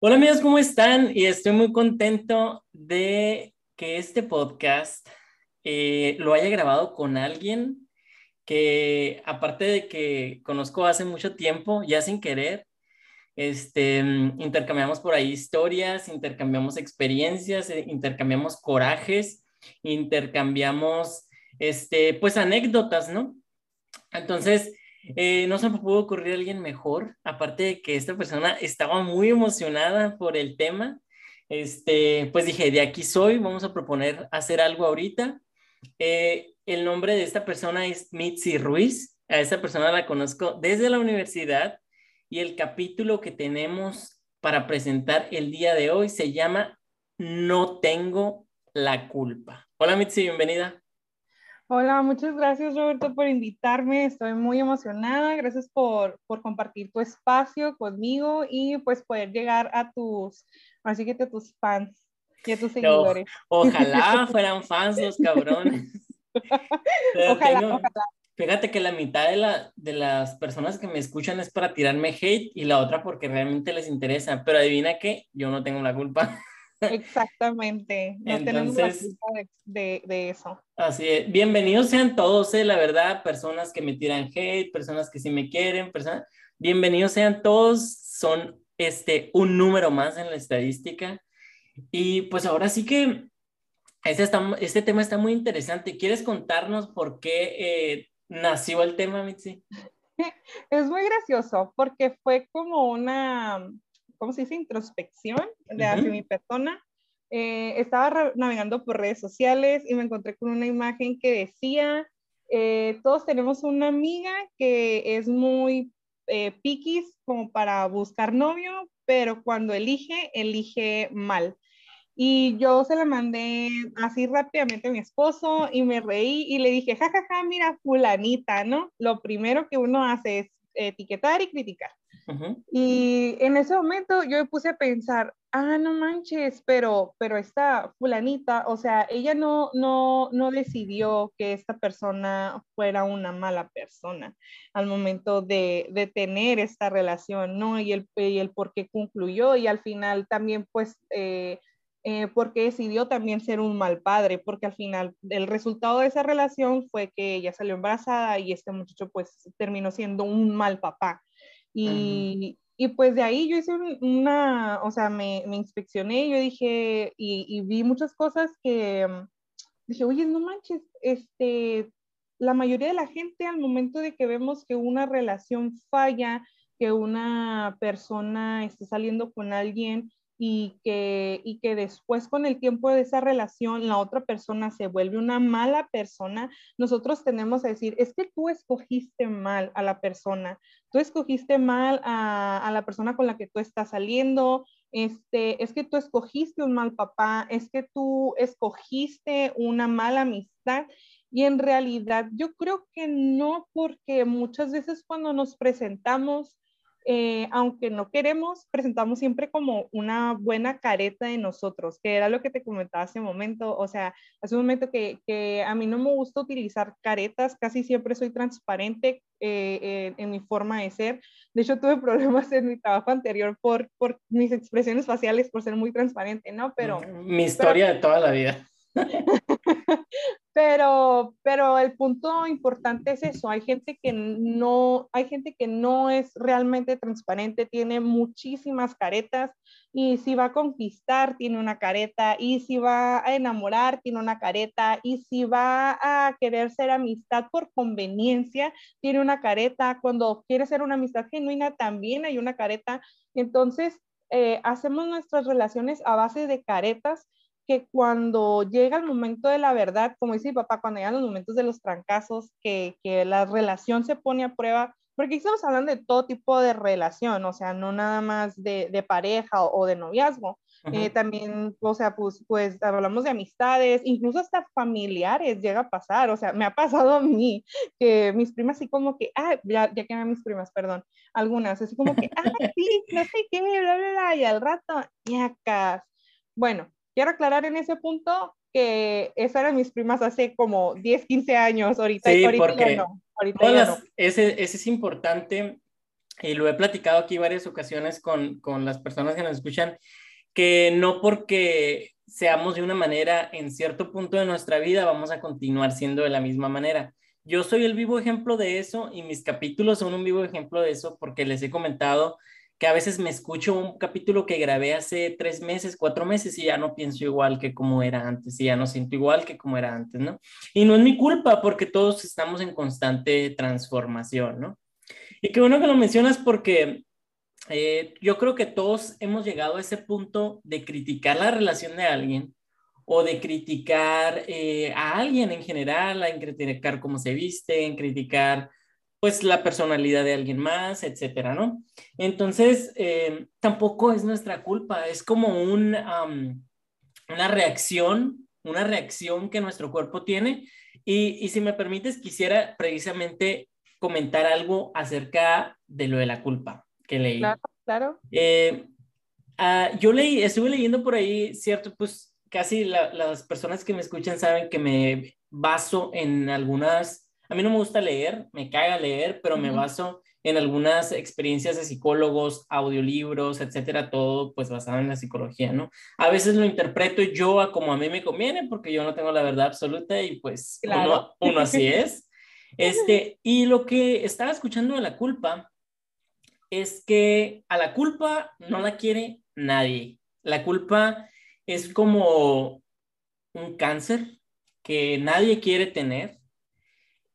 Hola amigos, ¿cómo están? Y estoy muy contento de que este podcast eh, lo haya grabado con alguien que aparte de que conozco hace mucho tiempo, ya sin querer, este, intercambiamos por ahí historias, intercambiamos experiencias, eh, intercambiamos corajes, intercambiamos, este, pues anécdotas, ¿no? Entonces, eh, no se me pudo ocurrir alguien mejor, aparte de que esta persona estaba muy emocionada por el tema. Este, pues dije, de aquí soy, vamos a proponer hacer algo ahorita. Eh, el nombre de esta persona es Mitzi Ruiz. A esta persona la conozco desde la universidad y el capítulo que tenemos para presentar el día de hoy se llama No tengo la culpa. Hola Mitzi, bienvenida. Hola, muchas gracias Roberto por invitarme. Estoy muy emocionada. Gracias por, por compartir tu espacio conmigo y pues poder llegar a tus, así que a tus fans y a tus seguidores. ojalá fueran fans los cabrones. ojalá, ojalá. Fíjate que la mitad de, la, de las personas que me escuchan es para tirarme hate y la otra porque realmente les interesa. Pero adivina qué, yo no tengo la culpa. Exactamente, no tenemos la culpa de, de, eso. Así es, bienvenidos sean todos, eh, la verdad, personas que me tiran hate, personas que sí me quieren, personas, bienvenidos sean todos, son este, un número más en la estadística. Y pues ahora sí que este, está, este tema está muy interesante. ¿Quieres contarnos por qué eh, nació el tema, Mitzi? Es muy gracioso porque fue como una, ¿cómo se dice? Introspección de hacia mi persona. Eh, estaba navegando por redes sociales y me encontré con una imagen que decía, eh, todos tenemos una amiga que es muy eh, piquis como para buscar novio, pero cuando elige, elige mal. Y yo se la mandé así rápidamente a mi esposo y me reí y le dije, jajaja, ja, ja, mira, fulanita, ¿no? Lo primero que uno hace es etiquetar y criticar. Y en ese momento yo me puse a pensar, ah, no manches, pero, pero esta fulanita, o sea, ella no, no, no decidió que esta persona fuera una mala persona al momento de, de tener esta relación, ¿no? Y el, y el por qué concluyó y al final también, pues, eh, eh, porque decidió también ser un mal padre, porque al final el resultado de esa relación fue que ella salió embarazada y este muchacho pues terminó siendo un mal papá. Y, y pues de ahí yo hice una, o sea, me, me inspeccioné, yo dije, y, vi muchas cosas que mm, dije, oye, no manches, este, la mayoría de la gente al momento de que vemos que una relación falla, que una persona está saliendo con alguien y que, y que después con el tiempo de esa relación la otra persona se vuelve una mala persona, nosotros tenemos que decir, es que tú escogiste mal a la persona, tú escogiste mal a, a la persona con la que tú estás saliendo, este, es que tú escogiste un mal papá, es que tú escogiste una mala amistad. Y en realidad yo creo que no, porque muchas veces cuando nos presentamos eh, aunque no queremos, presentamos siempre como una buena careta de nosotros, que era lo que te comentaba hace un momento. O sea, hace un momento que, que a mí no me gusta utilizar caretas, casi siempre soy transparente eh, en mi forma de ser. De hecho, tuve problemas en mi trabajo anterior por, por mis expresiones faciales, por ser muy transparente, ¿no? Pero... Mi historia de toda la vida. pero, pero el punto importante es eso, hay gente que no, hay gente que no es realmente transparente, tiene muchísimas caretas y si va a conquistar tiene una careta y si va a enamorar tiene una careta y si va a querer ser amistad por conveniencia tiene una careta, cuando quiere ser una amistad genuina también hay una careta, entonces eh, hacemos nuestras relaciones a base de caretas que cuando llega el momento de la verdad, como dice mi papá, cuando llegan los momentos de los trancazos, que, que la relación se pone a prueba, porque estamos hablando de todo tipo de relación, o sea, no nada más de, de pareja o, de noviazgo, eh, también, o sea, pues, pues hablamos de amistades, incluso hasta familiares llega a pasar, o sea, me ha pasado a mí, que mis primas así como que, ah, ya, ya que mis primas, perdón, algunas, así como que, ah, sí, no sé qué, bla, bla, bla, y al rato, ñacas. Bueno, quiero aclarar en ese punto que esas eran mis primas hace como 10, 15 años, ahorita, sí, ahorita porque ya no. Ahorita ya no. Ese, ese, es importante y lo he platicado aquí varias ocasiones con, con las personas que nos escuchan, que no porque seamos de una manera en cierto punto de nuestra vida vamos a continuar siendo de la misma manera. Yo soy el vivo ejemplo de eso y mis capítulos son un vivo ejemplo de eso porque les he comentado que a veces me escucho un capítulo que grabé hace tres meses, cuatro meses y ya no pienso igual que como era antes y ya no siento igual que como era antes, ¿no? Y no es mi culpa porque todos estamos en constante transformación, ¿no? Y qué bueno que lo mencionas porque eh, yo creo que todos hemos llegado a ese punto de criticar la relación de alguien o de criticar eh, a alguien en general, en criticar cómo se viste, en criticar pues la personalidad de alguien más, etcétera, ¿no? Entonces, eh, tampoco es nuestra culpa, es como un, una reacción, una reacción que nuestro cuerpo tiene. Y, y si me permites, quisiera precisamente comentar algo acerca de lo de la culpa que leí. Claro, claro. Eh, ah, yo leí, estuve leyendo por ahí, cierto, pues casi las personas que me escuchan saben que me baso en algunas a mí no me gusta leer, me caga leer, pero me baso en algunas experiencias de psicólogos, audiolibros, etcétera, todo pues basado en la psicología, ¿no? A veces lo interpreto yo a como a mí me conviene porque yo no tengo la verdad absoluta y pues uno, uno, así es. Este, y lo que estaba escuchando de la culpa es que a la culpa no la quiere nadie. La culpa es como un cáncer que nadie quiere tener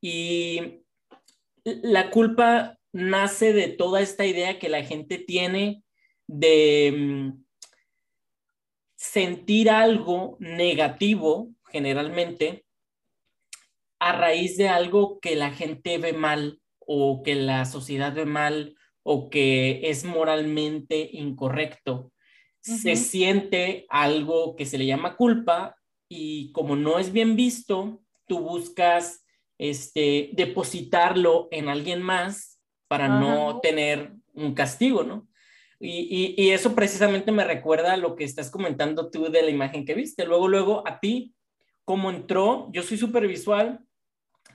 y la culpa nace de toda esta idea que la gente tiene de mm, sentir algo negativo, generalmente, a raíz de algo que la gente ve mal o que la sociedad ve mal o que es moralmente incorrecto. Se siente algo que se le llama culpa y como no es bien visto, tú buscas este, depositarlo en alguien más para no tener un castigo, ¿no? Y, y, eso precisamente me recuerda a lo que estás comentando tú de la imagen que viste. Luego, luego, a ti, ¿cómo entró? Yo soy súper visual.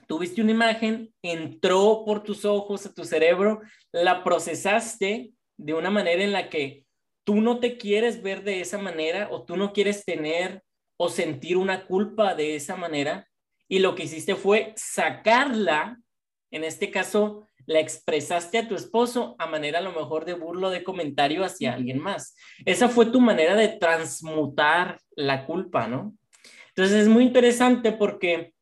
Tuviste una imagen, entró por tus ojos a tu cerebro, la procesaste de una manera en la que tú no te quieres ver de esa manera o tú no quieres tener o sentir una culpa de esa manera y lo que hiciste fue sacarla, en este caso la expresaste a tu esposo a manera a lo mejor de burlo de comentario hacia alguien más. Esa fue tu manera de transmutar la culpa, ¿no? Entonces es muy interesante porque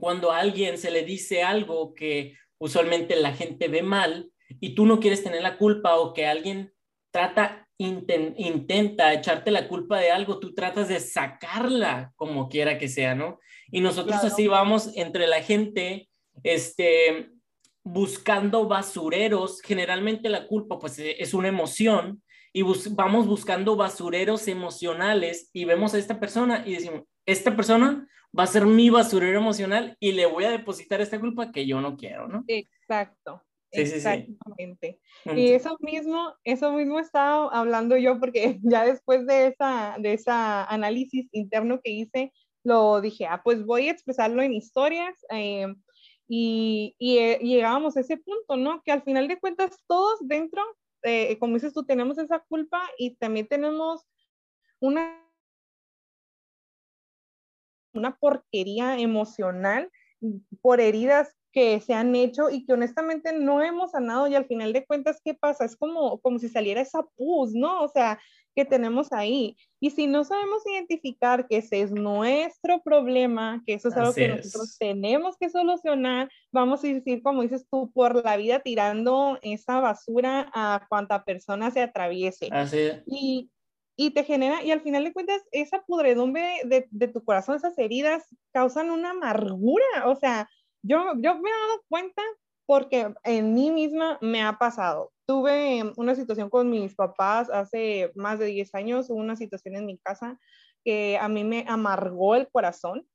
cuando a alguien se le dice algo que usualmente la gente ve mal y tú no quieres tener la culpa o que alguien trata, intenta echarte la culpa de algo, tú tratas de sacarla como quiera que sea, ¿no? Y nosotros así vamos entre la gente, este, buscando basureros, generalmente la culpa pues e, es una emoción y vamos buscando basureros emocionales y vemos a esta persona y decimos, esta persona va a ser mi basurero emocional y le voy a depositar esta culpa que yo no quiero, ¿no? Exacto. Exactamente. Y eso mismo, eso mismo estaba hablando yo porque ya después de esa, de esa análisis interno que hice, lo dije, ah, pues voy a expresarlo en historias. Eh, y, y, llegábamos a ese punto, ¿no? Que al final de cuentas todos dentro, eh, como dices tú, tenemos esa culpa y también tenemos una una porquería emocional por heridas que se han hecho y que honestamente no hemos sanado y al final de cuentas, ¿qué pasa? Es como, como si saliera esa pus, ¿no? O sea, que tenemos ahí. Y si no sabemos identificar que ese es nuestro problema, que eso es algo que nosotros tenemos que solucionar, vamos a decir, como dices tú, por la vida tirando esa basura a cuanta persona se atraviese. Así Y, y te genera, y al final de cuentas, esa pudredumbre de, de, tu corazón, esas heridas, causan una amargura. O sea, yo, yo me he dado cuenta porque en mí misma me ha pasado. Tuve una situación con mis papás hace más de 10 años, hubo una situación en mi casa que a mí me amargó el corazón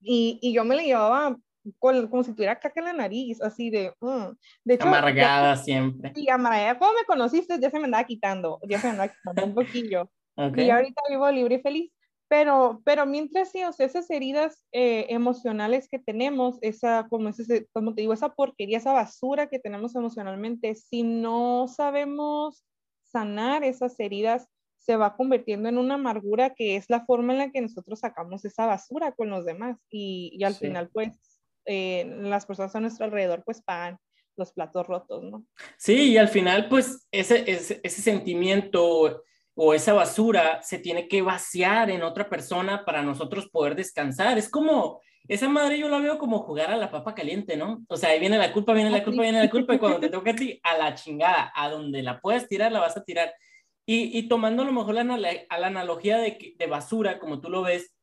y, y yo me la llevaba como si tuviera caca en la nariz, así de... Mm. de hecho, amargada siempre. Sí, amargada. ¿Cómo me conociste? Ya se me andaba quitando, ya se me andaba quitando un poquillo. Y ahorita vivo libre y feliz. Pero, pero mientras sí, o sea, esas heridas eh, emocionales que tenemos, esa, como, ese, como te digo, esa porquería, esa basura que tenemos emocionalmente, si no sabemos sanar esas heridas, se va convirtiendo en una amargura que es la forma en la que nosotros sacamos esa basura con los demás y, y al final pues eh, las personas a nuestro alrededor pues pagan los platos rotos, ¿no? Sí, y al final pues ese, ese, ese sentimiento o esa basura se tiene que vaciar en otra persona para nosotros poder descansar. Es como, esa madre yo la veo como jugar a la papa caliente, ¿no? O sea, ahí viene la culpa, viene la culpa, viene la culpa, y cuando te toca a ti, a la chingada, a donde la puedes tirar, la vas a tirar. Y, y tomando a lo mejor la, a la analogía de, de basura, como tú lo ves,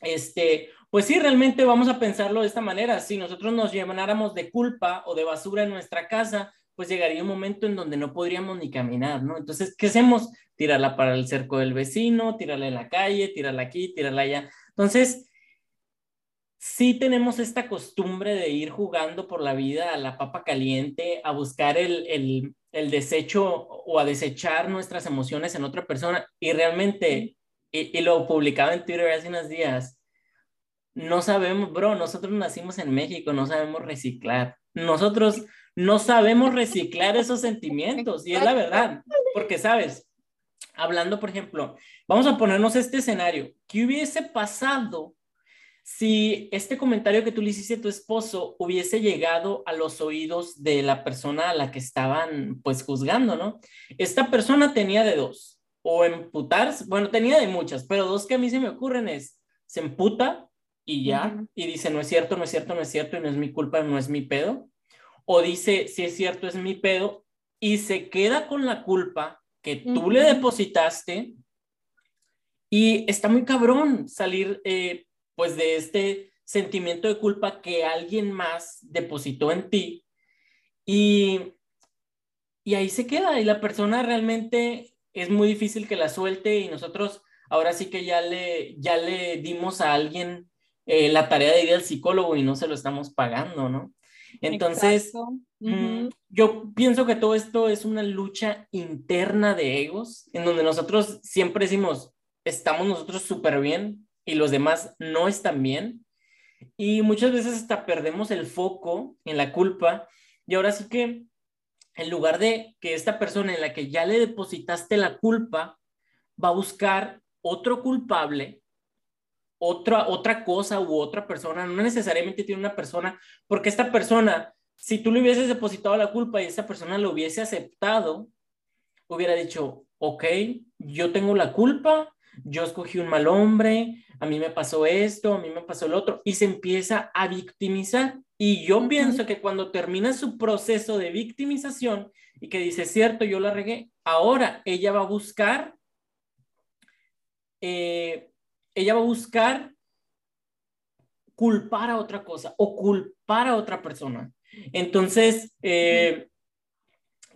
este, pues sí, realmente vamos a pensarlo de esta manera. Si nosotros nos llenáramos de culpa o de basura en nuestra casa, pues llegaría un momento en donde no podríamos ni caminar, ¿no? Entonces, ¿qué hacemos? Tirarla para el cerco del vecino, tirarla en la calle, tirarla aquí, tirarla allá. Entonces, sí tenemos esta costumbre de ir jugando por la vida a la papa caliente, a buscar el, el, el desecho o a desechar nuestras emociones en otra persona y realmente, y, y lo publicaba en Twitter hace unos días, no sabemos, bro, nosotros nacimos en México, no sabemos reciclar. Nosotros no sabemos reciclar esos sentimientos y es la verdad, porque sabes, hablando, por ejemplo, vamos a ponernos este escenario, ¿qué hubiese pasado si este comentario que tú le hiciste a tu esposo hubiese llegado a los oídos de la persona a la que estaban pues juzgando, ¿no? Esta persona tenía de dos, o emputarse, bueno, tenía de muchas, pero dos que a mí se me ocurren es, se emputa y ya, y dice, no es cierto, no es cierto, no es cierto, y no es mi culpa, no es mi pedo, o dice, si es cierto, es mi pedo, y se queda con la culpa que tú le depositaste, y está muy cabrón salir eh, pues de este sentimiento de culpa que alguien más depositó en ti, y, y ahí se queda, y la persona realmente es muy difícil que la suelte, y nosotros ahora sí que ya le, ya le dimos a alguien eh, la tarea de ir al psicólogo y no se lo estamos pagando, ¿no? Entonces, mm, yo pienso que todo esto es una lucha interna de egos, en donde nosotros siempre decimos, estamos nosotros súper bien y los demás no están bien. Y muchas veces hasta perdemos el foco en la culpa. Y ahora sí que, en lugar de que esta persona en la que ya le depositaste la culpa, va a buscar otro culpable otra, otra cosa u otra persona, no necesariamente tiene una persona, porque esta persona, si tú le hubieses depositado la culpa y esa persona lo hubiese aceptado, hubiera dicho, ok, yo tengo la culpa, yo escogí un mal hombre, a mí me pasó esto, a mí me pasó el otro, y se empieza a victimizar. Y yo pienso que cuando termina su proceso de victimización y que dice, cierto, yo la regué, ahora ella va a buscar eh, ella va a buscar culpar a otra cosa o culpar a otra persona. Entonces, eh,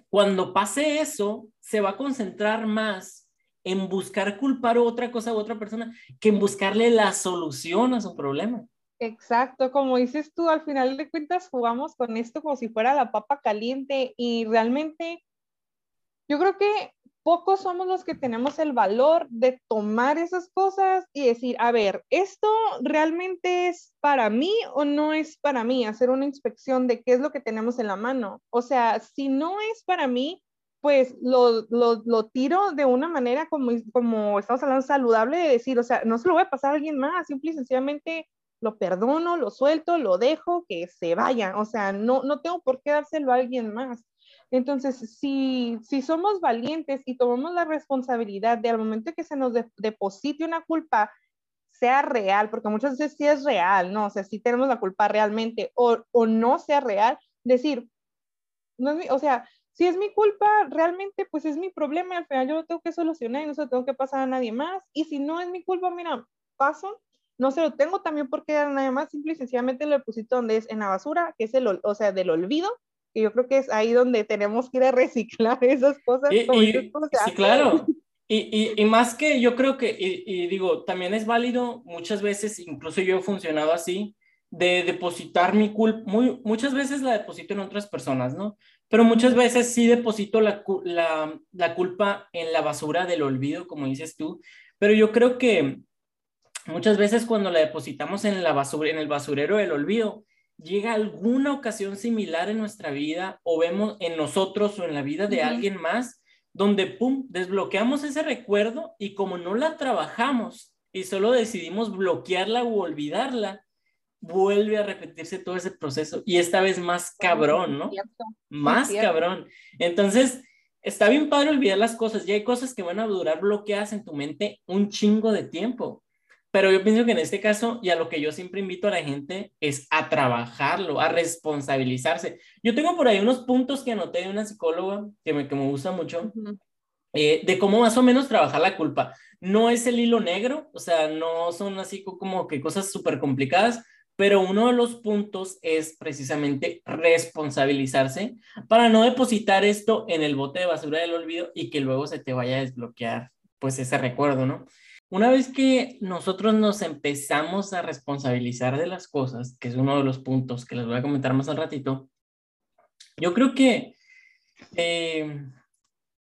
cuando pase eso, se va a concentrar más en buscar culpar a otra cosa u otra persona que en buscarle la solución a su problema. Exacto, como dices tú, al final de cuentas jugamos con esto como si fuera la papa caliente y realmente yo creo que pocos somos los que tenemos el valor de tomar esas cosas y decir, a ver, ¿esto realmente es para mí o no es para mí? Hacer una inspección de qué es lo que tenemos en la mano. O sea, si no es para mí, pues lo, lo, lo tiro de una manera como, como estamos hablando saludable de decir, o sea, no se lo voy a pasar a alguien más, simple y sencillamente lo perdono, lo suelto, lo dejo, que se vaya. O sea, no, no tengo por qué dárselo a alguien más. Entonces, si, si somos valientes y tomamos la responsabilidad de al momento que se nos deposite una culpa, sea real, porque muchas veces sí es real, ¿no? O sea, sí tenemos la culpa realmente, o, o no sea real, decir, no o sea, si es mi culpa, realmente, pues es mi problema, al final yo lo tengo que solucionar y no se lo tengo que pasar a nadie más, y si no es mi culpa, mira, paso, no se lo tengo también porque a nadie más, simple y sencillamente lo deposito donde es en la basura, que es el, o sea, del olvido, y yo creo que es ahí donde tenemos que ir a reciclar esas cosas. Y, sí, claro. Y, y, más que yo creo que, y, digo, también es válido muchas veces, incluso yo he funcionado así, de depositar mi culpa, muy, muchas veces la deposito en otras personas, ¿no? Pero muchas veces sí deposito la, la, la culpa en la basura del olvido, como dices tú, pero yo creo que muchas veces cuando la depositamos en, la basura, en el basurero del olvido, llega alguna ocasión similar en nuestra vida o vemos en nosotros o en la vida de alguien más, donde, ¡pum!, desbloqueamos ese recuerdo y como no la trabajamos y solo decidimos bloquearla o olvidarla, vuelve a repetirse todo ese proceso y esta vez más cabrón, ¿no? Más cabrón. Entonces, está bien padre olvidar las cosas y hay cosas que van a durar bloqueadas en tu mente un chingo de tiempo. Pero yo pienso que en este caso, y a lo que yo siempre invito a la gente, es a trabajarlo, a responsabilizarse. Yo tengo por ahí unos puntos que anoté de una psicóloga que me, que me gusta mucho, eh, de cómo más o menos trabajar la culpa. No es el hilo negro, o sea, no son así como que cosas súper complicadas, pero uno de los puntos es precisamente responsabilizarse para no depositar esto en el bote de basura del olvido y que luego se te vaya a desbloquear pues ese recuerdo, ¿no? Una vez que nosotros nos empezamos a responsabilizar de las cosas, que es uno de los puntos que les voy a comentar más al ratito, yo creo que eh,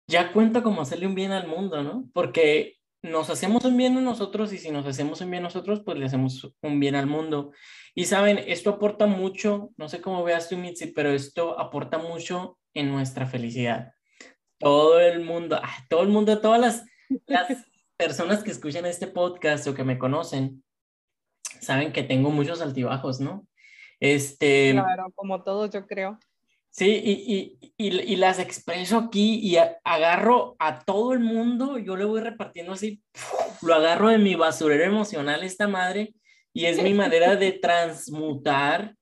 ya cuenta como hacerle un bien al mundo, ¿no? Porque nos hacemos un bien a nosotros y si nos hacemos un bien a nosotros, pues le hacemos un bien al mundo. Y saben, esto aporta mucho, no sé cómo veas tú, Mitzi, pero esto aporta mucho en nuestra felicidad. Todo el mundo, ah, todo el mundo, todas las, las personas que escuchan este podcast o que me conocen, saben que tengo muchos altibajos, ¿no? Este, claro, como todos, yo creo. Sí, y, y, y, las expreso aquí y agarro a todo el mundo, yo le voy repartiendo así, lo agarro de mi basurero emocional esta madre y es mi manera de transmutar,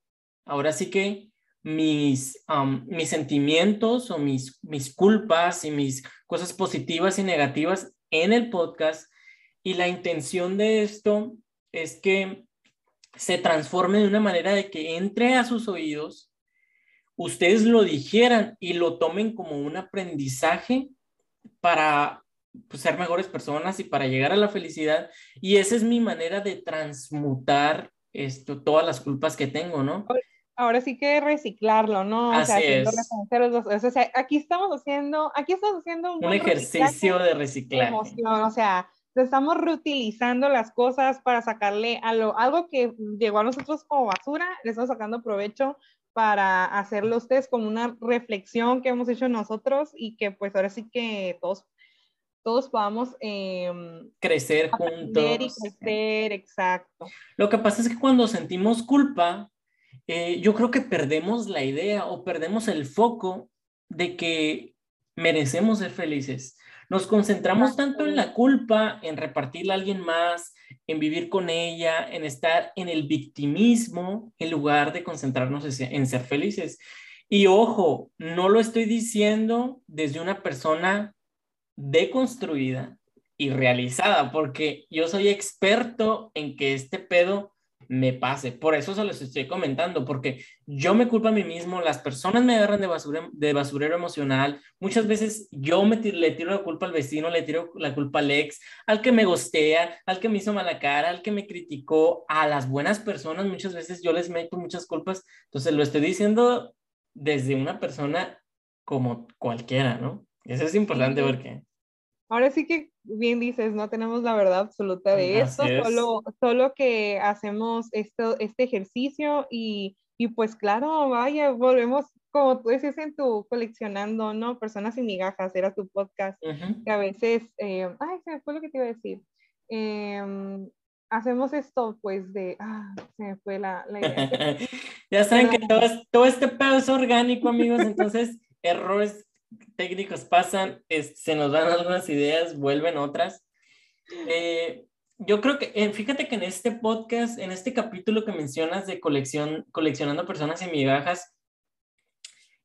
ahora sí que mis, mis sentimientos o mis, mis culpas y mis cosas positivas y negativas en el podcast y la intención de esto es que se transforme de una manera de que entre a sus oídos ustedes lo dijeran y lo tomen como un aprendizaje para pues, ser mejores personas y para llegar a la felicidad. Y esa es mi manera de transmutar esto, todas las culpas que tengo, ¿no? Ahora sí que reciclarlo, ¿no? Así es. O sea, aquí estamos haciendo, aquí estamos haciendo un, ejercicio de reciclaje. Emoción, o sea, estamos reutilizando las cosas para sacarle algo que llegó a nosotros como basura, le estamos sacando provecho para hacerlo ustedes como una reflexión que hemos hecho nosotros y que pues ahora sí que todos, todos podamos em, crecer juntos. Y crecer, exacto. Lo que pasa es que cuando sentimos culpa, eh, yo creo que perdemos la idea o perdemos el foco de que merecemos ser felices. Nos concentramos tanto en la culpa, en repartirla a alguien más, en vivir con ella, en estar en el victimismo, en lugar de concentrarnos en ser felices. Y ojo, no lo estoy diciendo desde una persona deconstruida y realizada, porque yo soy experto en que este pedo me pase. Por eso se los estoy comentando, porque yo me culpo a mí mismo, las personas me agarran de, basura, de basurero emocional, muchas veces yo me le tiro la culpa al vecino, le tiro la culpa al ex, al que me gostea, al que me hizo mala cara, al que me criticó, a las buenas personas, muchas veces yo les meto muchas culpas, entonces lo estoy diciendo desde una persona como cualquiera, ¿no? Eso es importante porque... Ahora sí que bien dices, no tenemos la verdad absoluta de esto, solo, solo que hacemos esto, este ejercicio y, y pues claro, vaya, volvemos, como tú decías en tu coleccionando, ¿no? Personas sin migajas, era tu podcast, que a veces, eh, ay, se me fue lo que te iba a decir. Em, hacemos esto, pues, de, ah, se me fue la, la idea. ya saben que todo, todo este pedo es orgánico, amigos, entonces errores técnicos pasan, se nos dan algunas ideas, vuelven otras. Eh, yo creo que, eh, fíjate que en este podcast, en este capítulo que mencionas de colección, coleccionando personas y migajas,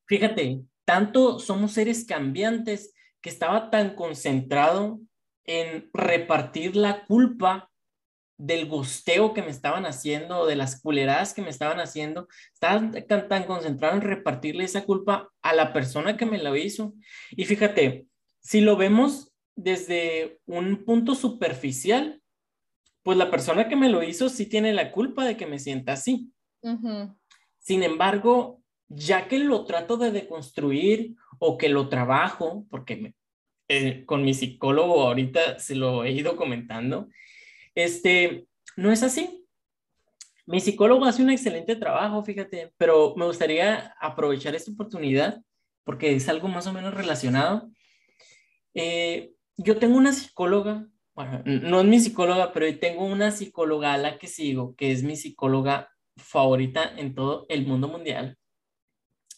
fíjate, tanto somos seres cambiantes que estaba tan concentrado en repartir la culpa del gusteo que me estaban haciendo, de las culeradas que me estaban haciendo, estaba tan, concentrado en repartirle esa culpa a la persona que me la hizo. Y fíjate, si lo vemos desde un punto superficial, pues la persona que me lo hizo sí tiene la culpa de que me sienta así. Sin embargo, ya que lo trato de deconstruir o que lo trabajo, porque eh, con mi psicólogo ahorita se lo he ido comentando, este, no es así. Mi psicólogo hace un excelente trabajo, fíjate, pero me gustaría aprovechar esta oportunidad porque es algo más o menos relacionado. Eh, yo tengo una psicóloga, bueno, no es mi psicóloga, pero tengo una psicóloga a la que sigo, que es mi psicóloga favorita en todo el mundo mundial.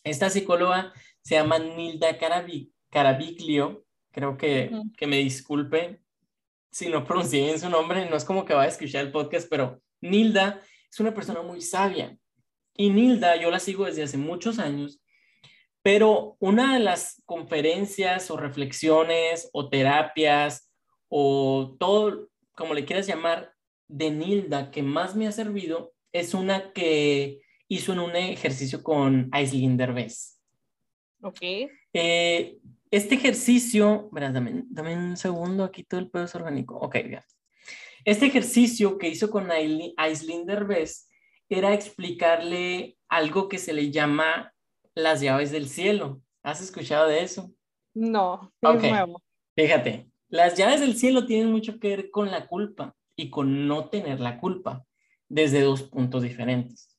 Esta psicóloga se llama Nilda Carabiglio, creo que, que me disculpe si no pronuncié bien su nombre, no es como que va a escuchar el podcast, pero Nilda es una persona muy sabia. Y Nilda, yo la sigo desde hace muchos años, pero una de las conferencias o reflexiones o terapias o todo, como le quieras llamar, de Nilda que más me ha servido es una que hizo en un ejercicio con Aislinn Derbez. Ok. Eh, este ejercicio, verás, dame, un segundo, aquí todo el pedo es orgánico. Ok, ya. Este ejercicio que hizo con Aislinn Derbez era explicarle algo que se le llama las llaves del cielo. ¿Has escuchado de eso? No, es nuevo. Fíjate, las llaves del cielo tienen mucho que ver con la culpa y con no tener la culpa desde dos puntos diferentes.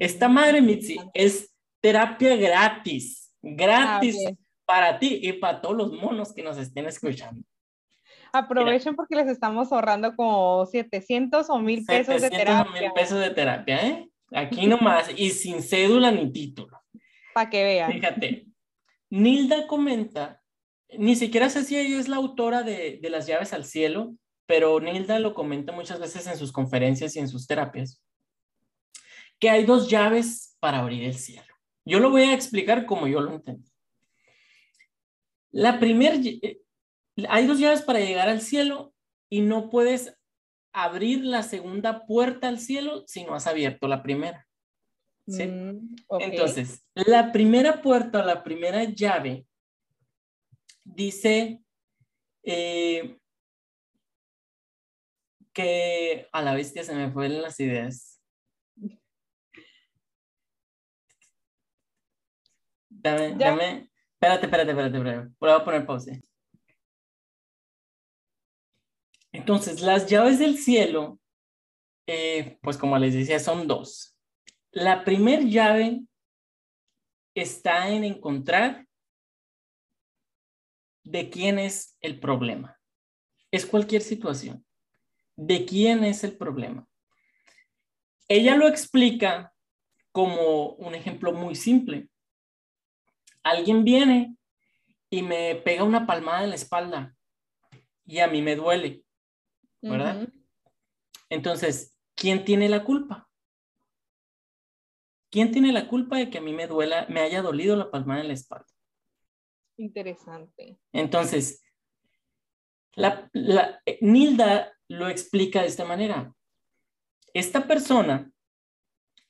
Esta madre Mitzi es terapia gratis, gratis ah, para ti y para todos los monos que nos estén escuchando. Aprovechen porque les estamos ahorrando como 700 o 1000 pesos de terapia. o 1000 pesos de terapia, ¿eh? Aquí nomás y sin cédula ni título. Para que vean. Fíjate, Nilda comenta, ni siquiera sé si ella es la autora de, de las llaves al cielo, pero Nilda lo comenta muchas veces en sus conferencias y en sus terapias, que hay dos llaves para abrir el cielo. Yo lo voy a explicar como yo lo entendí. La primera, eh, hay dos llaves para llegar al cielo y no puedes abrir la segunda puerta al cielo si no has abierto la primera. ¿sí? Mm, Entonces, la primera puerta, la primera llave, dice eh, que a la bestia se me fueron las ideas. Dame, dame, Espérate, espérate, espérate, espérate. Voy a poner pausa. Entonces, las llaves del cielo, eh, pues como les decía, son dos. La primer llave está en encontrar de quién es el problema. Es cualquier situación. ¿De quién es el problema? Ella lo explica como un ejemplo muy simple alguien viene y me pega una palmada en la espalda y a mí me duele, ¿verdad? Entonces, ¿quién tiene la culpa? ¿Quién tiene la culpa de que a mí me duela, me haya dolido la palmada en la espalda? Interesante. Entonces, la, Nilda lo explica de esta manera. Esta persona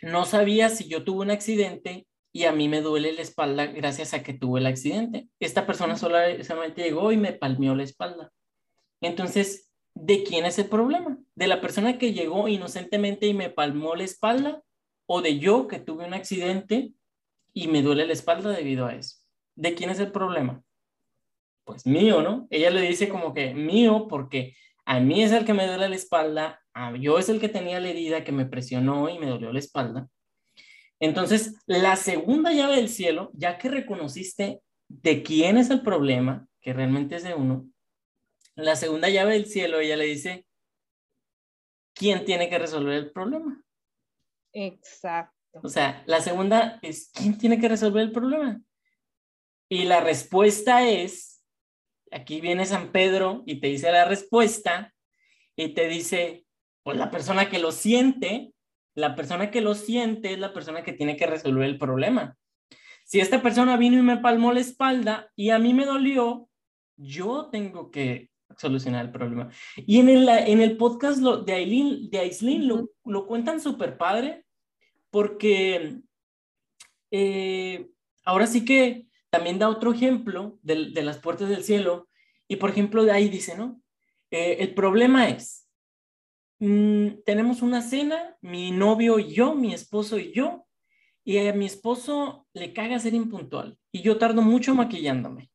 no sabía si yo tuve un accidente y a mí me duele la espalda gracias a que tuve el accidente. Esta persona solamente llegó y me palmeó la espalda. Entonces, ¿de quién es el problema? ¿De la persona que llegó inocentemente y me palmó la espalda? ¿O de yo que tuve un accidente y me duele la espalda debido a eso? ¿De quién es el problema? Pues mío, ¿no? Ella le dice como que mío porque a mí es el que me duele la espalda, a yo es el que tenía la herida que me presionó y me dolió la espalda. Entonces, la segunda llave del cielo, ya que reconociste de quién es el problema, que realmente es de uno, la segunda llave del cielo, ella le dice, ¿quién tiene que resolver el problema? Exacto. O sea, la segunda es, ¿quién tiene que resolver el problema? Y la respuesta es, aquí viene San Pedro y te dice la respuesta y te dice, pues la persona que lo siente la persona que lo siente es la persona que tiene que resolver el problema. Si esta persona vino y me palmó la espalda y a mí me dolió, yo tengo que solucionar el problema. Y en el, en el podcast de Aileen, de Aislinn lo, lo, cuentan súper padre porque eh, ahora sí que también da otro ejemplo de, de, las puertas del cielo y por ejemplo de ahí dice, ¿no? Eh, el problema es Mm, tenemos una cena, mi novio y yo, mi esposo y yo, y a mi esposo le caga ser impuntual y yo tardo mucho maquillándome.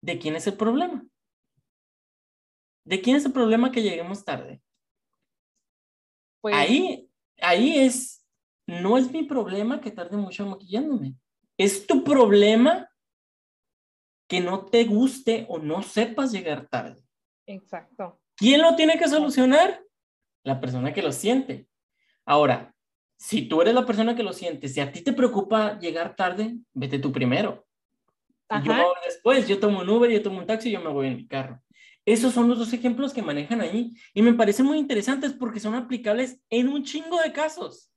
¿De quién es el problema? ¿De quién es el problema que lleguemos tarde? Pues ahí, ahí es, no es mi problema que tarde mucho maquillándome. Es tu problema que no te guste o no sepas llegar tarde. Exacto. ¿Quién lo tiene que solucionar? La persona que lo siente. Ahora, si tú eres la persona que lo siente, si a ti te preocupa llegar tarde, vete tú primero. Yo después, yo tomo un Uber, yo tomo un taxi yo me voy en mi carro. Esos son los dos ejemplos que manejan ahí y me parecen muy interesantes porque son aplicables en un chingo de casos.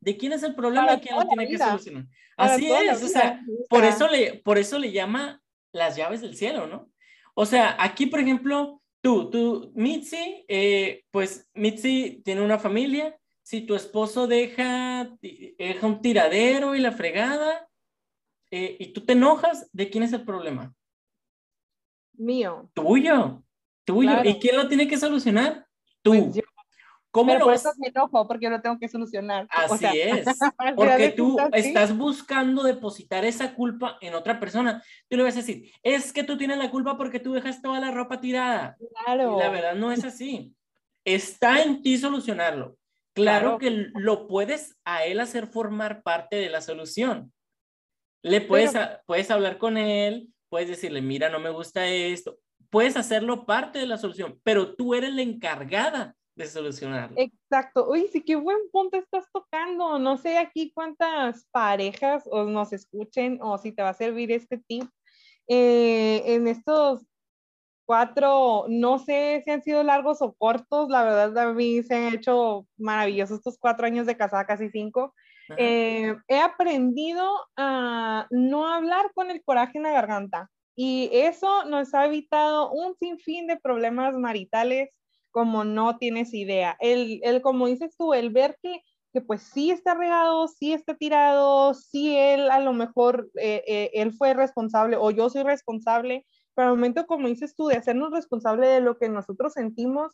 ¿De quién es el problema y quién lo tiene que solucionar? Así es, o sea, por eso, le, por eso le llama las llaves del cielo, ¿no? O sea, aquí, por ejemplo, tú, tú, Mitzi, eh, pues Mitzi tiene una familia, si tu esposo deja, deja un tiradero y la fregada, eh, y tú te enojas, ¿de quién es el problema? Mío. Tuyo, tuyo. ¿Y quién lo tiene que solucionar? Tú. Pues ¿Cómo Pero por eso me enojo, porque lo tengo que solucionar. Así es. Porque tú estás buscando depositar esa culpa en otra persona. Tú le vas a decir, es que tú tienes la culpa porque tú dejas toda la ropa tirada. Claro. Y la verdad no es así. Está en ti solucionarlo. Claro, que lo puedes a él hacer formar parte de la solución. Le puedes, puedes hablar con él, puedes decirle, mira, no me gusta esto. Puedes hacerlo parte de la solución, pero tú eres la encargada de solucionarlo. Exacto. Uy, sí, qué buen punto estás tocando. No sé aquí cuántas parejas os nos escuchen o si te va a servir este tip. Eh, en estos cuatro, no sé si han sido largos o cortos, la verdad a mí se han hecho maravillosos estos cuatro años de casada, casi cinco. Eh, he aprendido a no hablar con el coraje en la garganta y eso nos ha evitado un sinfín de problemas maritales como no tienes idea. El, el como dices tú, el ver que, que pues sí está regado, sí está tirado, sí él a lo mejor, eh, eh, él fue responsable o yo soy responsable, pero al momento, como dices tú, de hacernos responsable de lo que nosotros sentimos,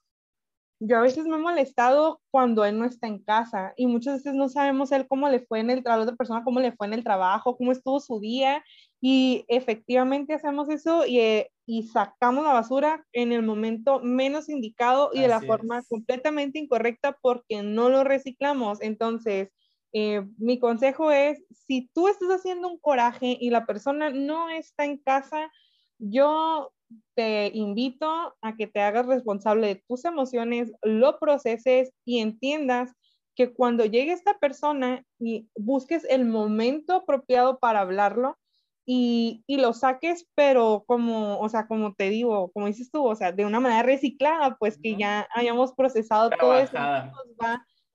yo a veces me he molestado cuando él no está en casa y muchas veces no sabemos él cómo le fue en el trabajo, otra persona cómo le fue en el trabajo, cómo estuvo su día y efectivamente hacemos eso y, eh, y sacamos la basura en el momento menos indicado y de la forma completamente incorrecta porque no lo reciclamos. Entonces, eh, mi consejo es, si tú estás haciendo un coraje y la persona no está en casa, yo te invito a que te hagas responsable de tus emociones, lo proceses y entiendas que cuando llegue esta persona y busques el momento apropiado para hablarlo y, y, lo saques, pero como, o sea, como te digo, como dices tú, o sea, de una manera reciclada, pues que ya hayamos procesado todo eso.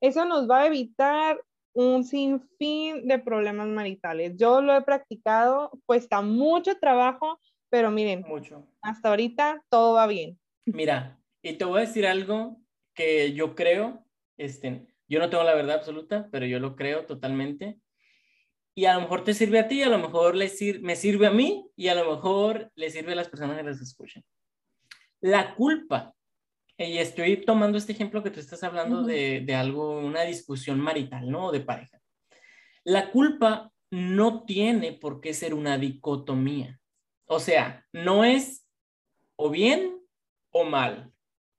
eso nos va a evitar un sinfín de problemas maritales. Yo lo he practicado, cuesta mucho trabajo, pero miren, Mucho. hasta ahorita todo va bien. Mira, y te voy a decir algo que yo creo, este, yo no tengo la verdad absoluta, pero yo lo creo totalmente. Y a lo mejor te sirve a ti, a lo mejor le me sirve a mí y a lo mejor le sirve a las personas que las escuchan. La culpa, y estoy tomando este ejemplo que tú estás hablando de, de algo, una discusión marital, ¿no? De pareja. La culpa no tiene por qué ser una dicotomía. O sea, no es o bien o mal,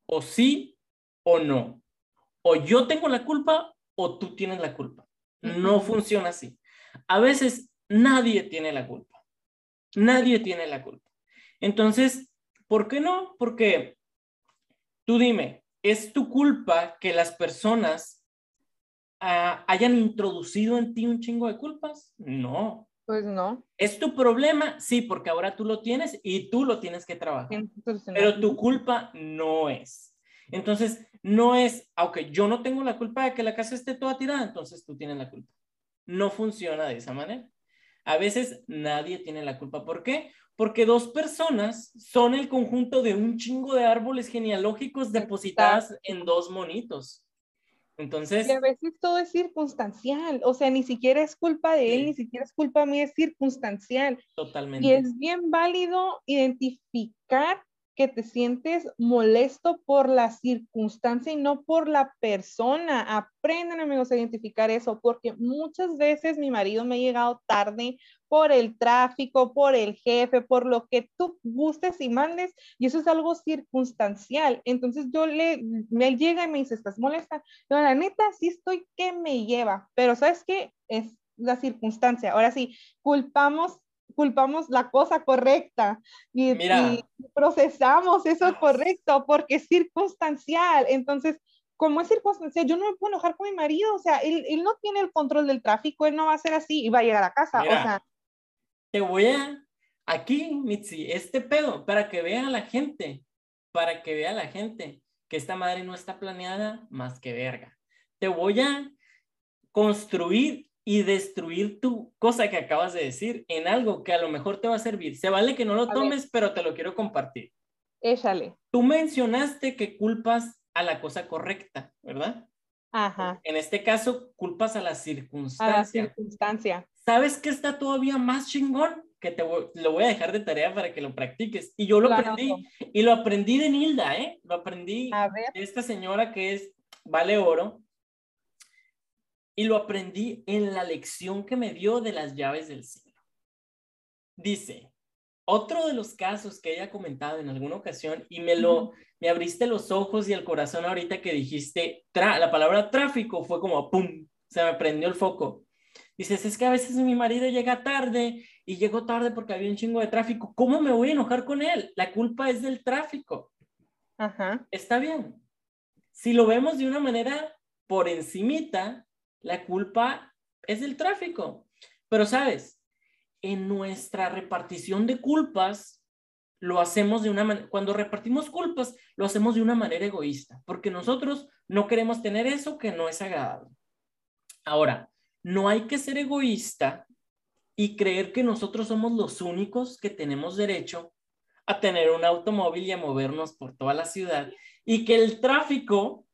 o sí o no. O yo tengo la culpa o tú tienes la culpa. No funciona así. A veces nadie tiene la culpa. Nadie tiene la culpa. Entonces, ¿por qué no? Porque tú dime, ¿es tu culpa que las personas ah, hayan introducido en ti un chingo de culpas? No. Pues no. ¿Es tu problema? Sí, porque ahora tú lo tienes y tú lo tienes que trabajar. Pero tu culpa no es. Entonces, no es, aunque yo no tengo la culpa de que la casa esté toda tirada, entonces tú tienes la culpa. No funciona de esa manera. A veces nadie tiene la culpa. ¿Por qué? Porque dos personas son el conjunto de un chingo de árboles genealógicos depositadas en dos monitos. Entonces. Y a veces todo es circunstancial, o sea, ni siquiera es culpa de él, ni siquiera es culpa mía, es circunstancial. Totalmente. Y es bien válido identificar que te sientes molesto por la circunstancia y no por la persona. Aprenden, amigos, a identificar eso, porque muchas veces mi marido me ha llegado tarde por el tráfico, por el jefe, por lo que tú gustes y mandes, y eso es algo circunstancial. Entonces yo le, me llega y me dice, ¿estás molesta? Yo, la neta, sí estoy que me lleva, pero ¿sabes qué? Es la circunstancia. Ahora sí, culpamos culpamos la cosa correcta y, procesamos eso correcto porque es circunstancial. Entonces, como es circunstancial, yo no me puedo enojar con mi marido, o sea, él, él, no tiene el control del tráfico, él no va a ser así y va a llegar a casa, o sea. Te voy a, aquí, Mitzi, este pedo, para que vea la gente, para que vea la gente que esta madre no está planeada más que verga. Te voy a construir y destruir tu cosa que acabas de decir en algo que a lo mejor te va a servir. Se vale que no lo tomes, pero te lo quiero compartir. Échale. Tú mencionaste que culpas a la cosa correcta, ¿verdad? Ajá. En este caso, culpas a la circunstancia. A la circunstancia. ¿Sabes qué está todavía más chingón? Que te lo voy a dejar de tarea para que lo practiques. Y yo lo, aprendí. Y lo aprendí de Nilda, ¿eh? Lo aprendí de esta señora que es Vale Oro y lo aprendí en la lección que me dio de las llaves del cielo. Dice, otro de los casos que ella comentado en alguna ocasión y me lo me abriste los ojos y el corazón ahorita que dijiste la palabra tráfico fue como pum, se me prendió el foco. Dices, es que a veces mi marido llega tarde y llegó tarde porque había un chingo de tráfico. ¿Cómo me voy a enojar con él? La culpa es del tráfico. Ajá. Está bien. Si lo vemos de una manera por encimita, la culpa es del tráfico. Pero sabes, en nuestra repartición de culpas, lo hacemos de una manera, cuando repartimos culpas, lo hacemos de una manera egoísta, porque nosotros no queremos tener eso que no es agradable. Ahora, no hay que ser egoísta y creer que nosotros somos los únicos que tenemos derecho a tener un automóvil y a movernos por toda la ciudad y que el tráfico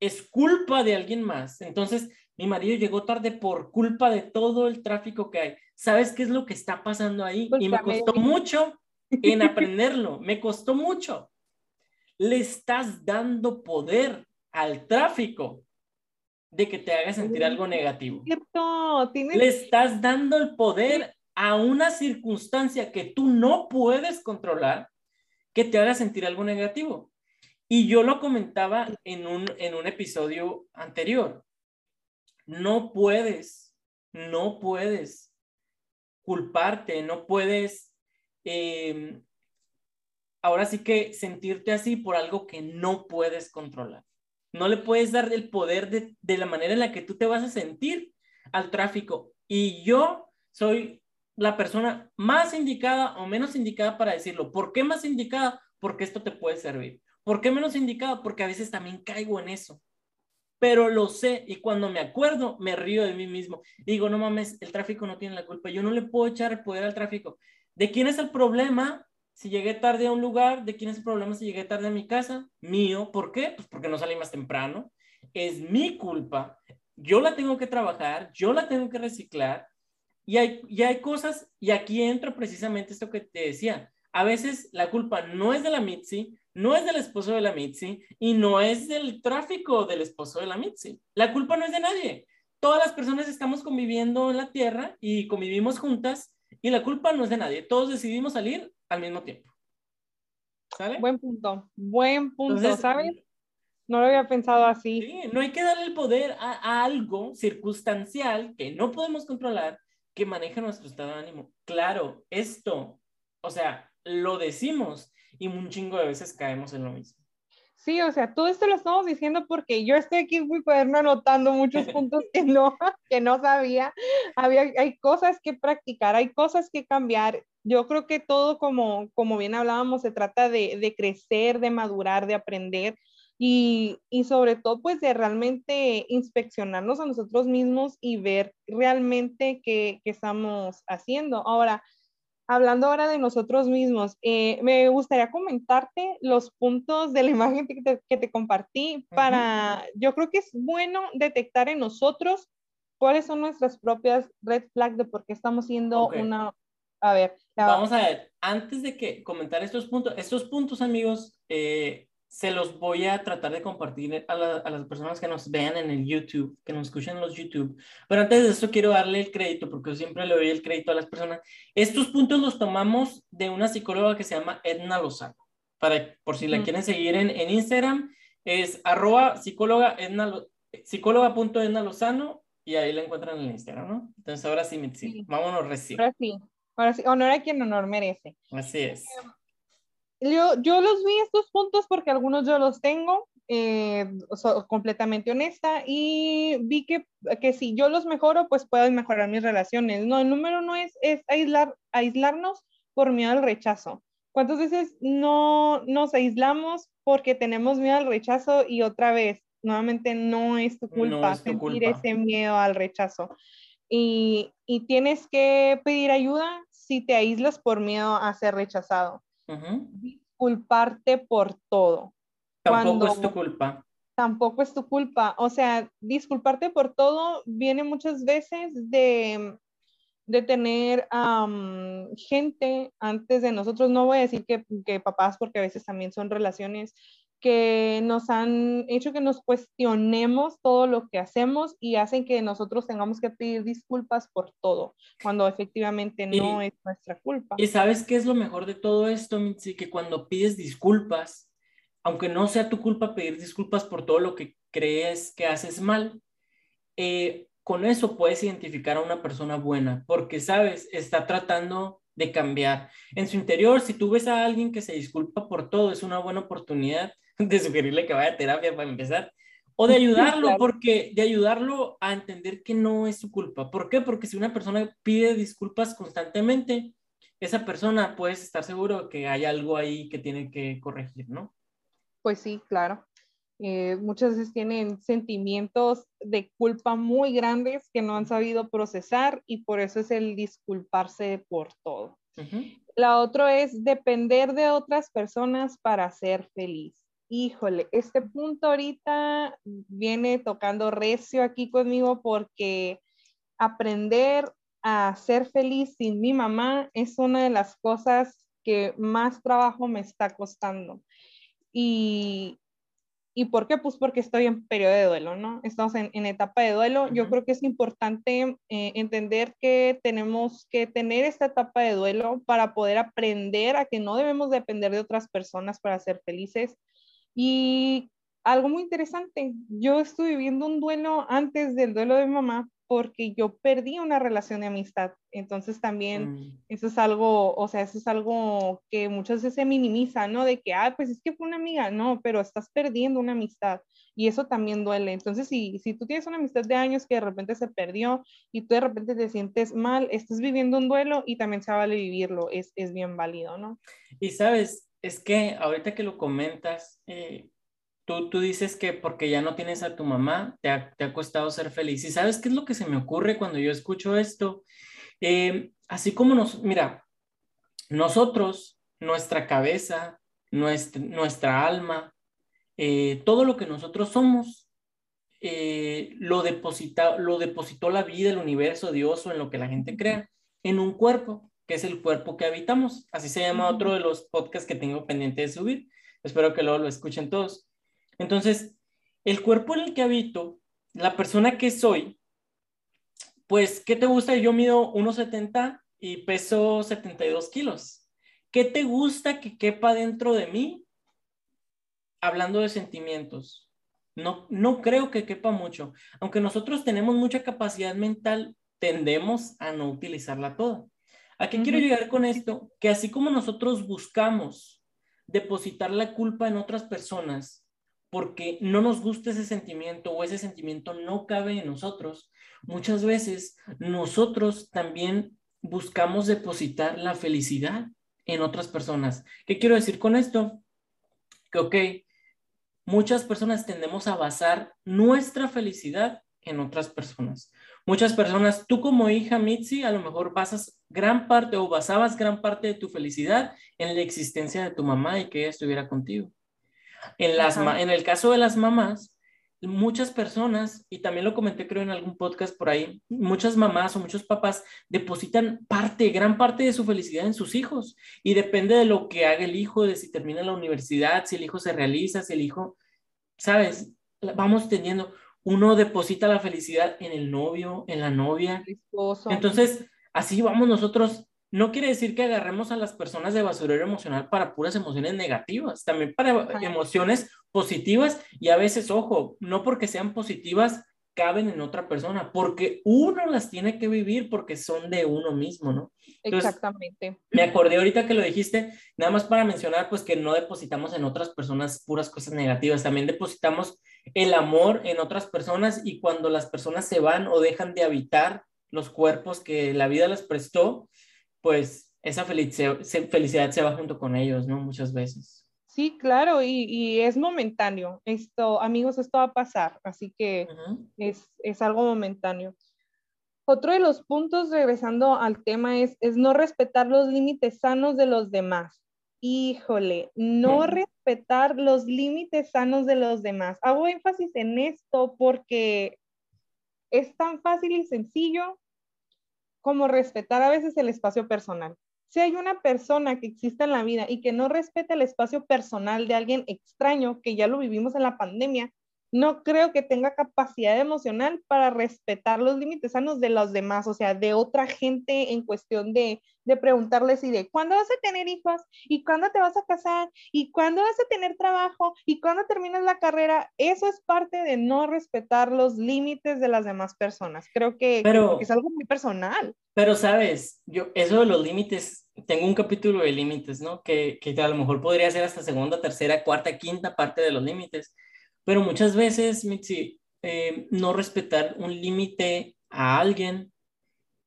es culpa de alguien más. Entonces, mi marido llegó tarde por culpa de todo el tráfico que hay. ¿Sabes qué es lo que está pasando ahí? y me costó mucho en aprenderlo, me costó mucho. Le estás dando poder al tráfico de que te haga sentir algo negativo. Le estás dando el poder a una circunstancia que tú no puedes controlar que te haga sentir algo negativo. Y yo lo comentaba en un, en un episodio anterior. No puedes, no puedes culparte, no puedes, em, ahora sí que sentirte así por algo que no puedes controlar. No le puedes dar el poder de, de la manera en la que tú te vas a sentir al tráfico. Y yo soy la persona más indicada o menos indicada para decirlo. ¿Por qué más indicada? Porque esto te puede servir. ¿Por qué menos indicada? Porque a veces también caigo en eso pero lo sé y cuando me acuerdo me río de mí mismo. Digo, no mames, el tráfico no tiene la culpa, yo no le puedo echar el poder al tráfico. ¿De quién es el problema si llegué tarde a un lugar? ¿De quién es el problema si llegué tarde a mi casa? Mío. ¿Por qué? Pues porque no salí más temprano. Es mi culpa. Yo la tengo que trabajar, yo la tengo que reciclar. Y hay, y hay cosas, y aquí entro precisamente esto que te decía. A veces la culpa no es de la Mitzi, no es del esposo de la Mitzi y no es del tráfico del esposo de la Mitzi. La culpa no es de nadie. Todas las personas estamos conviviendo en la tierra y convivimos juntas y la culpa no es de nadie. Todos decidimos salir al mismo tiempo. ¿Sale? Buen punto, buen punto, ¿sabes? No lo había pensado así. Sí, no hay que darle el poder a, a algo circunstancial que no podemos controlar que maneja nuestro estado de ánimo. Claro, esto, o sea, lo decimos, y un chingo de veces caemos en lo mismo. Sí, o sea, todo esto lo estamos diciendo porque yo estoy aquí en mi cuaderno anotando muchos puntos que no, que no sabía. Había, hay cosas que practicar, hay cosas que cambiar. Yo creo que todo, como, como bien hablábamos, se trata de, de crecer, de madurar, de aprender y, y, sobre todo, pues, de realmente inspeccionarnos a nosotros mismos y ver realmente qué, qué estamos haciendo. Ahora, hablando ahora de nosotros mismos, eh, me gustaría comentarte los puntos de la imagen que te, compartí para, yo creo que es bueno detectar en nosotros cuáles son nuestras propias red flags de por qué estamos siendo una, a ver. Vamos a ver, antes de que comentar estos puntos, estos puntos, amigos, eh, se los voy a tratar de compartir a, las personas que nos vean en el YouTube, que nos escuchen en los YouTube. Pero antes de eso quiero darle el crédito, porque yo siempre le doy el crédito a las personas. Estos puntos los tomamos de una psicóloga que se llama Edna Lozano. Para, por si la mm. quieren seguir en, en, Instagram, es arroba psicóloga Edna, psicóloga.edna Lozano y ahí la encuentran en el Instagram, ¿no? Entonces ahora sí, Mitzi, vámonos recién. Ahora sí, ahora sí, honor a quien honor merece. Así es. Em, yo, yo los vi estos puntos porque algunos yo los tengo, eh, completamente honesta, y vi que, que si yo los mejoro, pues pueden mejorar mis relaciones. No, el número no es, es aislar, aislarnos por miedo al rechazo. ¿Cuántas veces no nos aislamos porque tenemos miedo al rechazo y otra vez, nuevamente no es tu culpa sentir ese miedo al rechazo? Y, y, tienes que pedir ayuda si te aíslas por miedo a ser rechazado. Disculparte por todo. Tampoco es tu culpa. Tampoco es tu culpa. O sea, disculparte por todo viene muchas veces de, de tener gente antes de nosotros. No voy a decir que, que papás, porque a veces también son relaciones que nos han hecho que nos cuestionemos todo lo que hacemos y hacen que nosotros tengamos que pedir disculpas por todo, cuando efectivamente no es nuestra culpa. Y sabes qué es lo mejor de todo esto, Mitzi, que cuando pides disculpas, aunque no sea tu culpa pedir disculpas por todo lo que crees que haces mal, eh, con eso puedes identificar a una persona buena, porque sabes, está tratando de cambiar. En su interior, si tú ves a alguien que se disculpa por todo, es una buena oportunidad de sugerirle que vaya a terapia para empezar, o de ayudarlo, porque de ayudarlo a entender que no es su culpa. ¿Por qué? Porque si una persona pide disculpas constantemente, esa persona puedes estar seguro que hay algo ahí que tiene que corregir, ¿no? Pues sí, claro. Eh, muchas veces tienen sentimientos de culpa muy grandes que no han sabido procesar y por eso es el disculparse por todo. La otra es depender de otras personas para ser feliz híjole, este punto ahorita viene tocando recio aquí conmigo porque aprender a ser feliz sin mi mamá es una de las cosas que más trabajo me está costando. Y, ¿Y por qué? Pues porque estoy en periodo de duelo, ¿no? Estamos en, etapa de duelo. Yo creo que es importante eh, entender que tenemos que tener esta etapa de duelo para poder aprender a que no debemos depender de otras personas para ser felices, y algo muy interesante, yo estuve viviendo un duelo antes del duelo de mamá porque yo perdí una relación de amistad. Entonces también mm. eso es algo, o sea, eso es algo que muchas veces se minimiza, ¿no? De que, ah, pues es que fue una amiga, no, pero estás perdiendo una amistad y eso también duele. Entonces, si, si tú tienes una amistad de años que de repente se perdió y tú de repente te sientes mal, estás viviendo un duelo y también se vale vivirlo, es, es bien válido, ¿no? Y sabes, es que ahorita que lo comentas, eh, tú, tú dices que porque ya no tienes a tu mamá, te ha, te ha, costado ser feliz. ¿Y sabes qué es lo que se me ocurre cuando yo escucho esto? Eh, así como nos, mira, nosotros, nuestra cabeza, nuestra, nuestra alma, eh, todo lo que nosotros somos, lo, deposita, lo depositó la vida, el universo, Dios o en lo que la gente crea, en un cuerpo que es el cuerpo que habitamos. Así se llama otro de los podcasts que tengo pendiente de subir. Espero que luego lo escuchen todos. Entonces, el cuerpo en el que habito, la persona que soy, pues, ¿qué te gusta? Yo mido 1,70 y peso 72 kilos. ¿Qué te gusta que quepa dentro de mí? Hablando de sentimientos. No, no creo que quepa mucho. Aunque nosotros tenemos mucha capacidad mental, tendemos a no utilizarla toda. ¿A qué quiero llegar con esto? Que así como nosotros buscamos depositar la culpa en otras personas porque no nos gusta ese sentimiento o ese sentimiento no cabe en nosotros, muchas veces nosotros también buscamos depositar la felicidad en otras personas. ¿Qué quiero decir con esto? Que, ok, muchas personas tendemos a basar nuestra felicidad en otras personas. Muchas personas, tú como hija Mitzi, a lo mejor basas gran parte o basabas gran parte de tu felicidad en la existencia de tu mamá y que ella estuviera contigo. En, las, en el caso de las mamás, muchas personas, y también lo comenté creo en algún podcast por ahí, muchas mamás o muchos papás depositan parte, gran parte de su felicidad en sus hijos. Y depende de lo que haga el hijo, de si termina la universidad, si el hijo se realiza, si el hijo, sabes, vamos teniendo, uno deposita la felicidad en el novio, en la novia. Entonces, así vamos nosotros. No quiere decir que agarremos a las personas de basurero emocional para puras emociones negativas, también para emociones positivas. Y a veces, ojo, no porque sean positivas caben en otra persona, porque uno las tiene que vivir porque son de uno mismo, ¿no? Exactamente. Me acordé ahorita que lo dijiste, nada más para mencionar, pues que no depositamos en otras personas puras cosas negativas, también depositamos el amor en otras personas y cuando las personas se van o dejan de habitar los cuerpos que la vida les prestó, pues esa felicidad, se va junto con ellos, ¿no? Muchas veces. Sí, claro, y, es momentáneo. Esto, amigos, esto va a pasar, así que es, algo momentáneo. Otro de los puntos, regresando al tema, es, es no respetar los límites sanos de los demás. Híjole, no respetar los límites sanos de los demás. Hago énfasis en esto porque es tan fácil y sencillo como respetar a veces el espacio personal. Si hay una persona que existe en la vida y que no respeta el espacio personal de alguien extraño, que ya lo vivimos en la pandemia, no creo que tenga capacidad emocional para respetar los límites sanos de los demás, o sea, de otra gente en cuestión de, de preguntarles y de cuándo vas a tener hijos y cuándo te vas a casar y cuándo vas a tener trabajo y cuándo terminas la carrera. Eso es parte de no respetar los límites de las demás personas. Creo que, pero, es algo muy personal. Pero sabes, yo eso de los límites, tengo un capítulo de límites, ¿no? Que, que a lo mejor podría ser hasta segunda, tercera, cuarta, quinta parte de los límites pero muchas veces, Mitzi, eh, no respetar un límite a alguien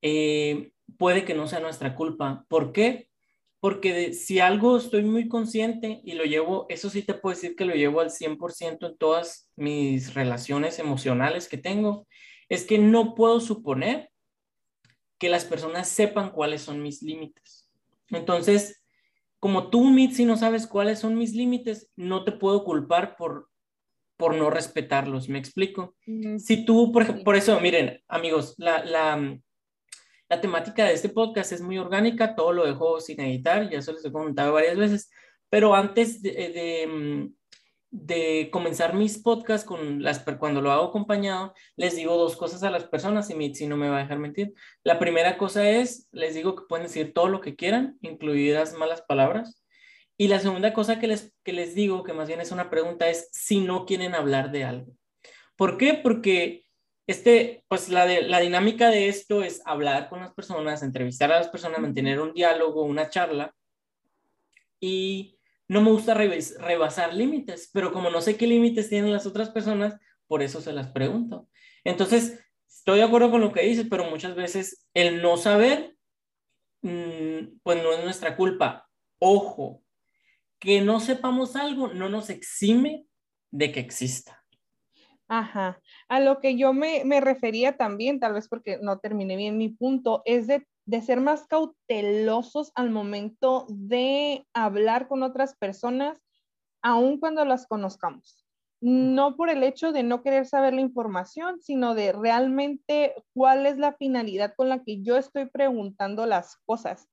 eh, puede que no sea nuestra culpa. ¿Por qué? Porque si algo estoy muy consciente y lo llevo, eso sí te puedo decir que lo llevo al 100% en todas mis relaciones emocionales que tengo, es que no puedo suponer que las personas sepan cuáles son mis límites. Entonces, como tú, Mitzi, no sabes cuáles son mis límites, no te puedo culpar por por no respetarlos, ¿me explico? Si tú, por, por eso, miren, amigos, la, la, la, temática de este podcast es muy orgánica, todo lo dejo sin editar, ya se los he comentado varias veces, pero antes de, de, mm, de comenzar mis podcasts, con las, cuando lo hago acompañado, les digo dos cosas a las personas y si no me va a dejar mentir. La primera cosa es, les digo que pueden decir todo lo que quieran, incluidas malas palabras. Y la segunda cosa que les, que les digo, que más bien es una pregunta, es si no quieren hablar de algo. ¿Por qué? Porque este, pues la, de, la dinámica de esto es hablar con las personas, entrevistar a las personas, mantener un diálogo, una charla. Y no me gusta rebasar límites, pero como no sé qué límites tienen las otras personas, por eso se las pregunto. Entonces, estoy de acuerdo con lo que dices, pero muchas veces el no saber, mm, pues no es nuestra culpa. Ojo, que no sepamos algo no nos exime de que exista. Ajá. A lo que yo me, me refería también, tal vez porque no terminé bien mi punto, es de, de, ser más cautelosos al momento de hablar con otras personas, aun cuando las conozcamos. No por el hecho de no querer saber la información, sino de realmente cuál es la finalidad con la que yo estoy preguntando las cosas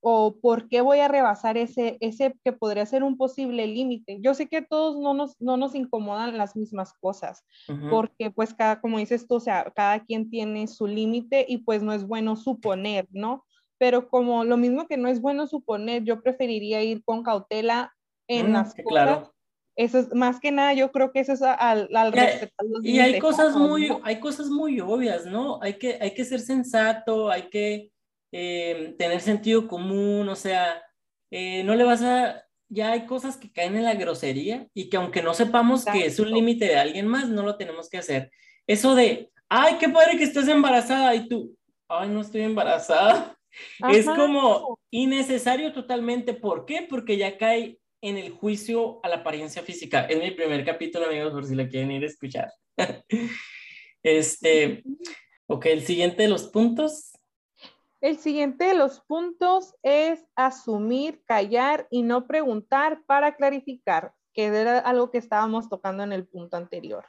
o por qué voy a rebasar ese, ese que podría ser un posible límite. Yo sé que todos no nos, no nos incomodan las mismas cosas, porque pues cada, como dices tú, o sea, cada quien tiene su límite y pues no es bueno suponer, ¿no? Pero como lo mismo que no es bueno suponer, yo preferiría ir con cautela en las cosas. Claro. Eso es más que nada, yo creo que eso es al, al respetar los Y hay cosas muy, hay cosas muy obvias, ¿no? Hay que, hay que ser sensato, hay que eh, tener sentido común, o sea, eh, no le vas a, ya hay cosas que caen en la grosería y que aunque no sepamos que es un límite de alguien más, no lo tenemos que hacer. Eso de, ay, qué padre que estás embarazada y tú, ay, no estoy embarazada. Es como innecesario totalmente. ¿Por qué? Porque ya cae en el juicio a la apariencia física. Es mi primer capítulo, amigos, por si lo quieren ir a escuchar. este, ok, el siguiente de los puntos el siguiente de los puntos es asumir, callar y no preguntar para clarificar. que era algo que estábamos tocando en el punto anterior.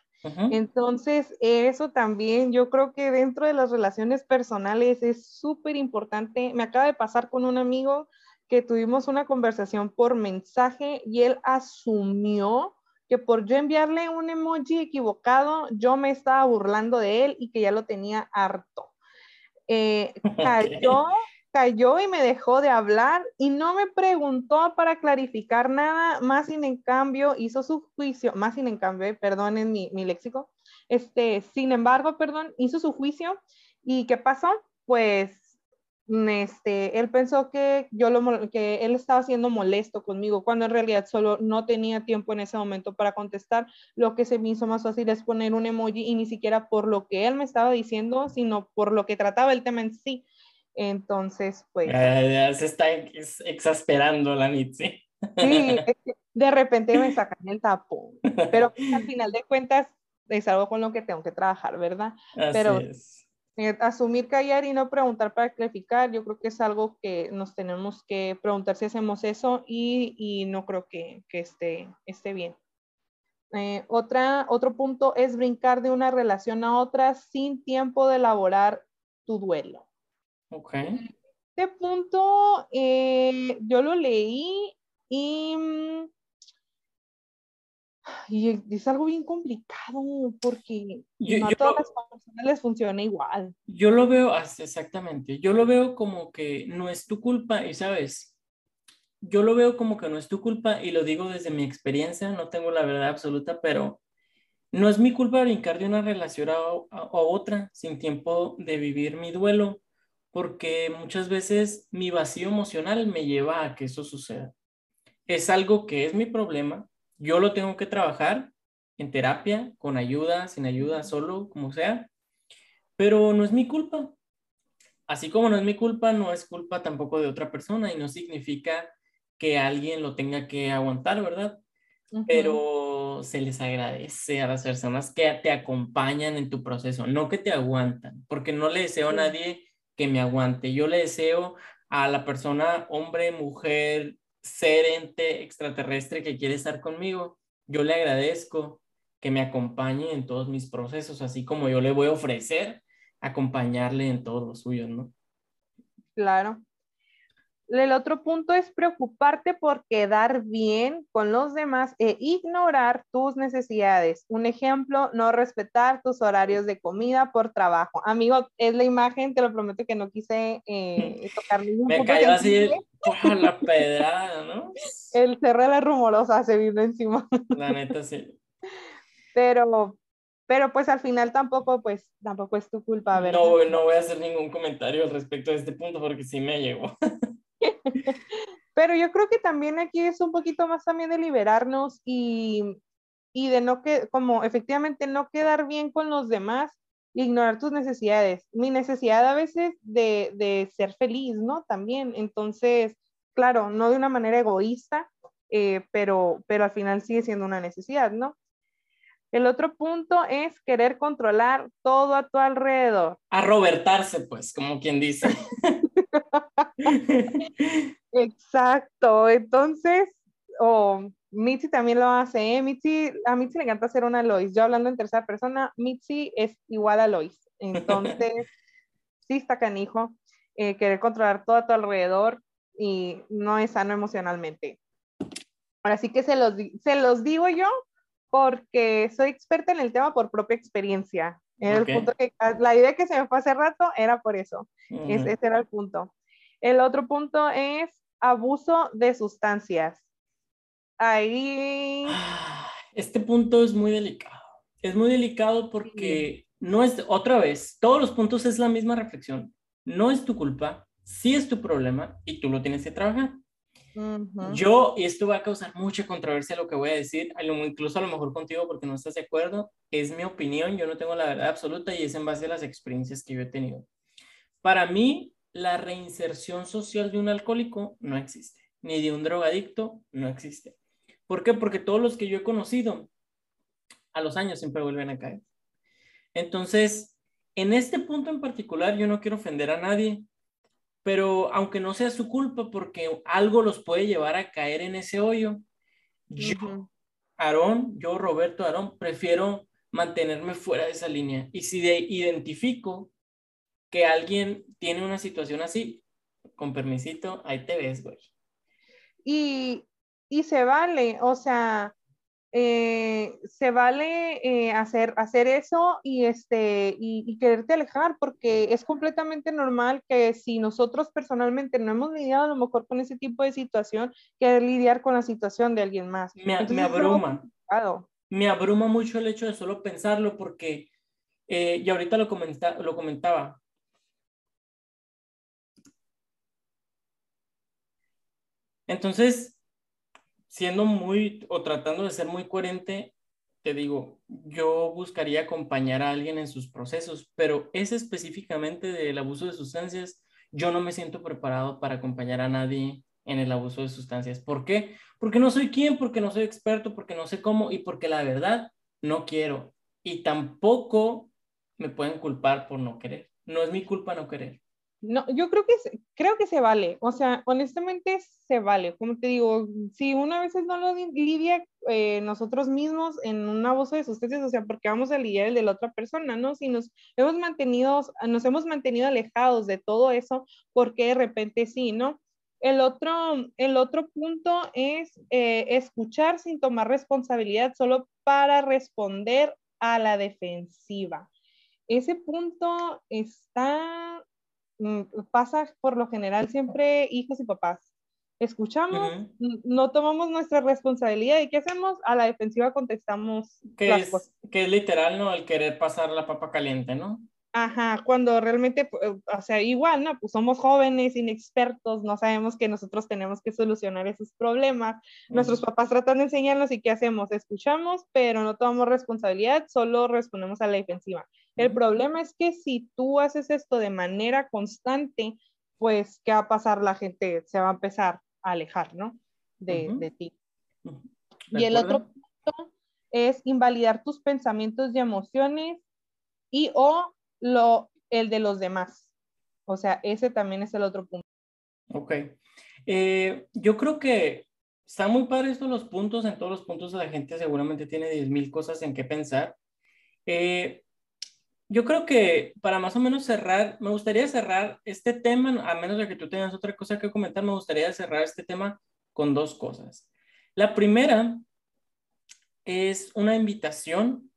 Entonces, eso también yo creo que dentro de las relaciones personales es súper importante. Me acaba de pasar con un amigo que tuvimos una conversación por mensaje y él asumió que por yo enviarle un emoji equivocado, yo me estaba burlando de él y que ya lo tenía harto. Eh, cayó cayó y me dejó de hablar y no me preguntó para clarificar nada, más sin en cambio hizo su juicio, más sin en cambio, perdonen mi, mi léxico, este, sin embargo, perdón, hizo su juicio y ¿qué pasó? Pues este, él pensó que yo lo, que él estaba siendo molesto conmigo, cuando en realidad solo no tenía tiempo en ese momento para contestar. Lo que se me hizo más fácil es poner un emoji y ni siquiera por lo que él me estaba diciendo, sino por lo que trataba el tema en sí. Entonces, pues... Ya, se está exasperando la Mitzi. Sí, de repente me sacan el tapón, pero al final de cuentas es algo con lo que tengo que trabajar, ¿verdad? pero eh, asumir, callar y no preguntar para clarificar, yo creo que es algo que nos tenemos que preguntar si hacemos eso y, y no creo que, que esté, esté bien. Eh, otra, otro punto es brincar de una relación a otra sin tiempo de elaborar tu duelo. Ok. Este punto eh, yo lo leí y, mm, y, es algo bien complicado porque no a todas las personas les funciona igual. Yo lo veo, exactamente, yo lo veo como que no es tu culpa y sabes, yo lo veo como que no es tu culpa y lo digo desde mi experiencia, no tengo la verdad absoluta, pero no es mi culpa brincar de una relación a, a otra sin tiempo de vivir mi duelo porque muchas veces mi vacío emocional me lleva a que eso suceda. Es algo que es mi problema, yo lo tengo que trabajar en terapia, con ayuda, sin ayuda, solo, como sea, pero no es mi culpa. Así como no es mi culpa, no es culpa tampoco de otra persona y no significa que alguien lo tenga que aguantar, ¿verdad? Pero se les agradece a las personas que te acompañan en tu proceso, no que te aguantan, porque no le deseo a nadie que me aguante. Yo le deseo a la persona, hombre, mujer, ser ente extraterrestre que quiere estar conmigo, yo le agradezco que me acompañe en todos mis procesos, así como yo le voy a ofrecer acompañarle en todos los suyos, ¿no? Claro. El otro punto es preocuparte por quedar bien con los demás e ignorar tus necesidades. Un ejemplo, no respetar tus horarios de comida por trabajo. Amigo, es la imagen, te lo prometo que no quise eh, tocar ningún Me cayó así la pedrada, ¿no? El cerro de la rumorosa se vino encima. La neta, sí. Pero, pero pues al final tampoco, pues tampoco es tu culpa, ¿verdad? No, no voy a hacer ningún comentario al respecto de este punto porque sí me llegó. Pero yo creo que también aquí es un poquito más también de liberarnos y, y de no que, como efectivamente no quedar bien con los demás, ignorar tus necesidades. Mi necesidad a veces de, de ser feliz, ¿no? También. Entonces, claro, no de una manera egoísta, eh, pero, pero al final sigue siendo una necesidad, ¿no? El otro punto es querer controlar todo a tu alrededor. A robertarse, pues, como quien dice. Exacto, entonces, o Mitzi también lo hace, ¿eh? Mitzi, a Mitzi le encanta hacer una Lois. Yo hablando en tercera persona, Mitzi es igual a Lois. Entonces, sí está canijo, eh, querer controlar todo a tu alrededor y no es sano emocionalmente. Ahora sí que se los, se los digo yo porque soy experta en el tema por propia experiencia. El punto que, la idea que se me fue hace rato era por eso. ese era el punto. El otro punto es abuso de sustancias. Ahí. Este punto es muy delicado. Es muy delicado porque no es, otra vez, todos los puntos es la misma reflexión. No es tu culpa, sí es tu problema y tú lo tienes que trabajar. Yo, y esto va a causar mucha controversia lo que voy a decir, incluso a lo mejor contigo porque no estás de acuerdo, es mi opinión, yo no tengo la verdad absoluta y es en base a las experiencias que yo he tenido. Para mí, la reinserción social de un alcohólico no existe, ni de un drogadicto no existe. ¿Por qué? Porque todos los que yo he conocido a los años siempre vuelven a caer. Entonces, en este punto en particular, yo no quiero ofender a nadie, pero aunque no sea su culpa, porque algo los puede llevar a caer en ese hoyo, yo Aarón, yo, Roberto Aarón, prefiero mantenerme fuera de esa línea. Y si de, identifico que alguien tiene una situación así, con permisito, ahí te ves, güey. Y, y se vale, o sea, eh, se vale eh, hacer, hacer eso y, este, y, quererte alejar, porque es completamente normal que si nosotros personalmente no hemos lidiado a lo mejor con ese tipo de situación, que lidiar con la situación de alguien más. Me, me abruma. Me abruma mucho el hecho de solo pensarlo porque, eh, y ahorita lo, comenta, lo comentaba, entonces, siendo muy o tratando de ser muy coherente, te digo, yo buscaría acompañar a alguien en sus procesos, pero ese específicamente del abuso de sustancias, yo no me siento preparado para acompañar a nadie en el abuso de sustancias. ¿Por qué? Porque no soy quien, porque no soy experto, porque no sé cómo y porque la verdad no quiero. Y tampoco me pueden culpar por no querer. No es mi culpa no querer. No, yo creo que, creo que se vale, o sea, honestamente se vale, como te digo, si una vez no lo lidia eh, nosotros mismos en un abuso de sustancias, o sea, porque vamos a lidiar el de la otra persona, ¿no? Si nos hemos mantenido, nos hemos mantenido alejados de todo eso, porque de repente sí, ¿no? El otro, el otro punto es eh, escuchar sin tomar responsabilidad solo para responder a la defensiva. Ese punto está pasa por lo general siempre hijos y papás. Escuchamos, no tomamos nuestra responsabilidad y ¿qué hacemos? A la defensiva contestamos que es, Que es literal, ¿no? El querer pasar la papa caliente, ¿no? Ajá, cuando realmente, o sea, igual, ¿no? Pues somos jóvenes, inexpertos, no sabemos que nosotros tenemos que solucionar esos problemas. Nuestros papás tratan de enseñarnos y ¿qué hacemos? Escuchamos, pero no tomamos responsabilidad, solo respondemos a la defensiva. El problema es que si tú haces esto de manera constante, pues, ¿qué va a pasar? La gente se va a empezar a alejar, ¿no? De, de ti. y el otro punto es invalidar tus pensamientos y emociones y o lo, el de los demás. O sea, ese también es el otro punto. Ok. Eh, yo creo que están muy padres estos los puntos. En todos los puntos la gente seguramente tiene 10.000 cosas en qué pensar. Eh, yo creo que para más o menos cerrar, me gustaría cerrar este tema, a menos de que tú tengas otra cosa que comentar, me gustaría cerrar este tema con dos cosas. La primera es una invitación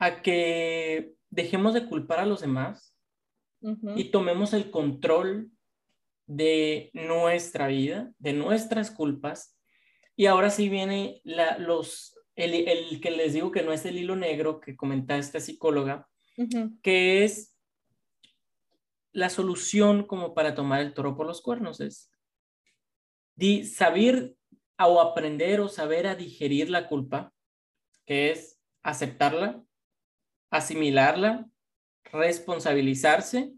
a que dejemos de culpar a los demás y tomemos el control de nuestra vida, de nuestras culpas. Y ahora sí viene la, los, el, el, que les digo que no es el hilo negro que comenta esta psicóloga, que es la solución como para tomar el toro por los cuernos. Es saber o aprender o saber a digerir la culpa, que es aceptarla, asimilarla, responsabilizarse,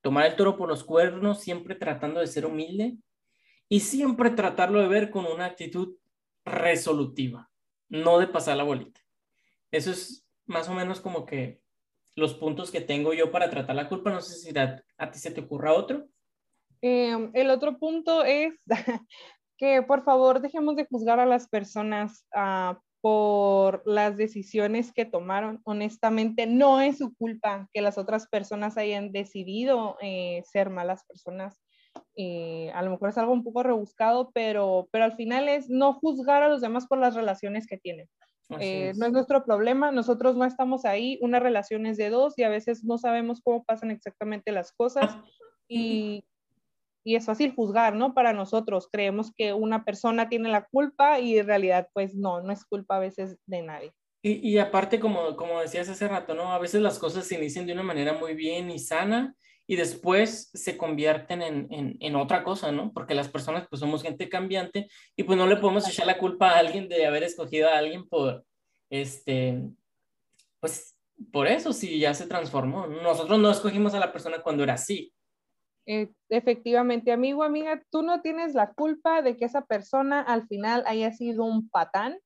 tomar el toro por los cuernos, siempre tratando de ser humilde y siempre tratarlo de ver con una actitud resolutiva, no de pasar la bolita. Eso es más o menos como que los puntos que tengo yo para tratar la culpa. No sé si a, ti se te ocurra otro. Em, el otro punto es que por favor dejemos de juzgar a las personas uh, por las decisiones que tomaron. Honestamente, no es su culpa que las otras personas hayan decidido eh, ser malas personas. Eh, a lo mejor es algo un poco rebuscado, pero, pero al final es no juzgar a los demás por las relaciones que tienen. Eh, no es nuestro problema, nosotros no estamos ahí, una relación es de dos y a veces no sabemos cómo pasan exactamente las cosas y, y es fácil juzgar, ¿no? Para nosotros creemos que una persona tiene la culpa y en realidad pues no, no es culpa a veces de nadie. Y, y aparte, como, como decías hace rato, ¿no? A veces las cosas se inician de una manera muy bien y sana y después se convierten en, en, en, otra cosa, ¿no? Porque las personas pues somos gente cambiante y pues no le podemos echar la culpa a alguien de haber escogido a alguien por, este, pues por eso sí ya se transformó. Nosotros no escogimos a la persona cuando era así. Eh, efectivamente, amigo, amiga, tú no tienes la culpa de que esa persona al final haya sido un patán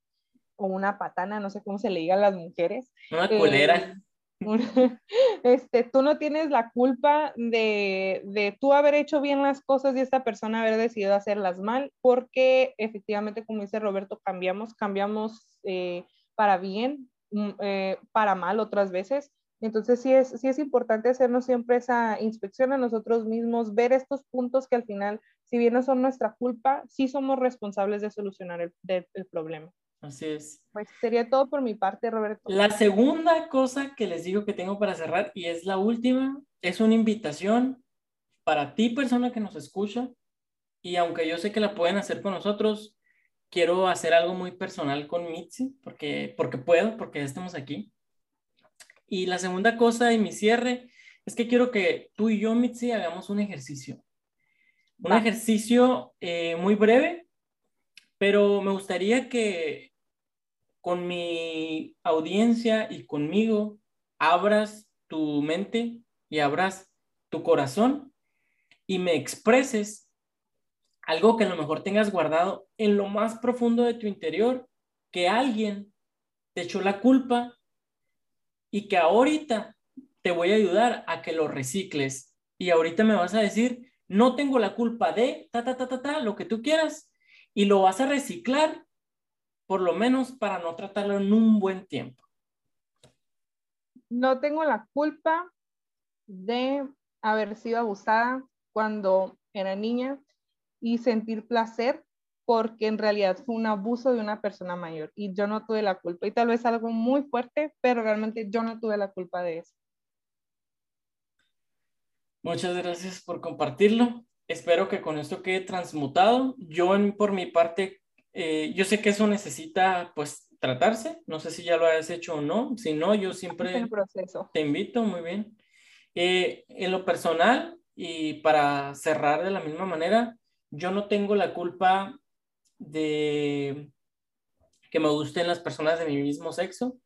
o una patana, no sé cómo se le diga a las mujeres. Una culera. este, tú no tienes la culpa de, de tú haber hecho bien las cosas y esta persona haber decidido hacerlas mal, porque efectivamente, como dice Roberto, cambiamos, cambiamos eh, para bien, mm, eh, para mal otras veces. Entonces sí es, sí es importante hacernos siempre esa inspección a nosotros mismos, ver estos puntos que al final, si bien no son nuestra culpa, sí somos responsables de solucionar el, el problema. Así es. Pues sería todo por mi parte, Roberto. La segunda cosa que les digo que tengo para cerrar, y es la última, es una invitación para ti, persona que nos escucha, y aunque yo sé que la pueden hacer con nosotros, quiero hacer algo muy personal con Mitzi, porque, porque puedo, porque ya estamos aquí. Y la segunda cosa y mi cierre es que quiero que tú y yo, Mitzi, hagamos un ejercicio. Un ejercicio eh, muy breve, pero me gustaría que con mi audiencia y conmigo abras tu mente y abras tu corazón y me expreses algo que a lo mejor tengas guardado en lo más profundo de tu interior, que alguien te echó la culpa y que ahorita te voy a ayudar a que lo recicles. Y ahorita me vas a decir, no tengo la culpa de ta, ta, ta, ta, ta, lo que tú quieras, y lo vas a reciclar por lo menos para no tratarlo en un buen tiempo. No tengo la culpa de haber sido abusada cuando era niña y sentir placer porque en realidad fue un abuso de una persona mayor y yo no tuve la culpa. Y tal vez algo muy fuerte, pero realmente yo no tuve la culpa de eso. Muchas gracias por compartirlo. Espero que con esto quede transmutado. Yo por mi parte eh, yo sé que eso necesita, pues, tratarse. No sé si ya lo has hecho o no. Si no, yo siempre te invito, muy bien. Eh, en lo personal, y para cerrar de la misma manera, yo no tengo la culpa de que me gusten las personas de mi mismo sexo.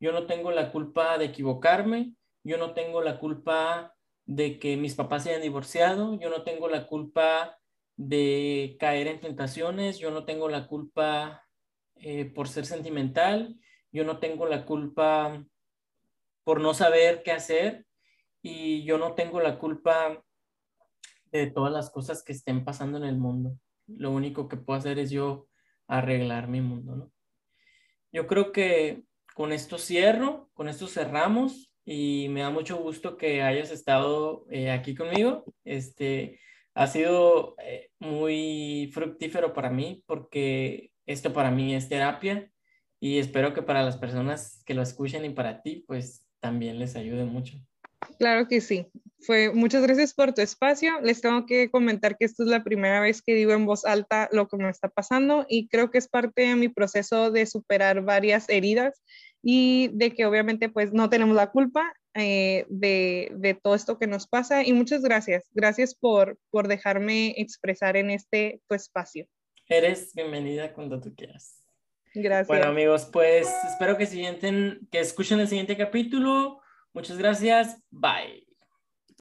Yo no tengo la culpa de equivocarme. Yo no tengo la culpa de que mis papás se hayan divorciado. Yo no tengo la culpa de caer en tentaciones, yo no tengo la culpa eh, por ser sentimental, yo no tengo la culpa por no saber qué hacer y yo no tengo la culpa de todas las cosas que estén pasando en el mundo. Lo único que puedo hacer es yo arreglar mi mundo, ¿no? Yo creo que con esto cierro, con esto cerramos y me da mucho gusto que hayas estado eh, aquí conmigo. Este, ha sido eh, muy fructífero para mí porque esto para mí es terapia y espero que para las personas que lo escuchen y para ti, pues también les ayude mucho. Claro que sí. Fue muchas gracias por tu espacio. Les tengo que comentar que esta es la primera vez que digo en voz alta lo que me está pasando y creo que es parte de mi proceso de superar varias heridas y de que obviamente pues no tenemos la culpa eh, de, todo esto que nos pasa y muchas gracias. Gracias por, por dejarme expresar en este tu espacio. Eres bienvenida cuando tú quieras. Gracias. Bueno amigos, pues espero que, siguienten, que escuchen el siguiente capítulo. Muchas gracias. Bye.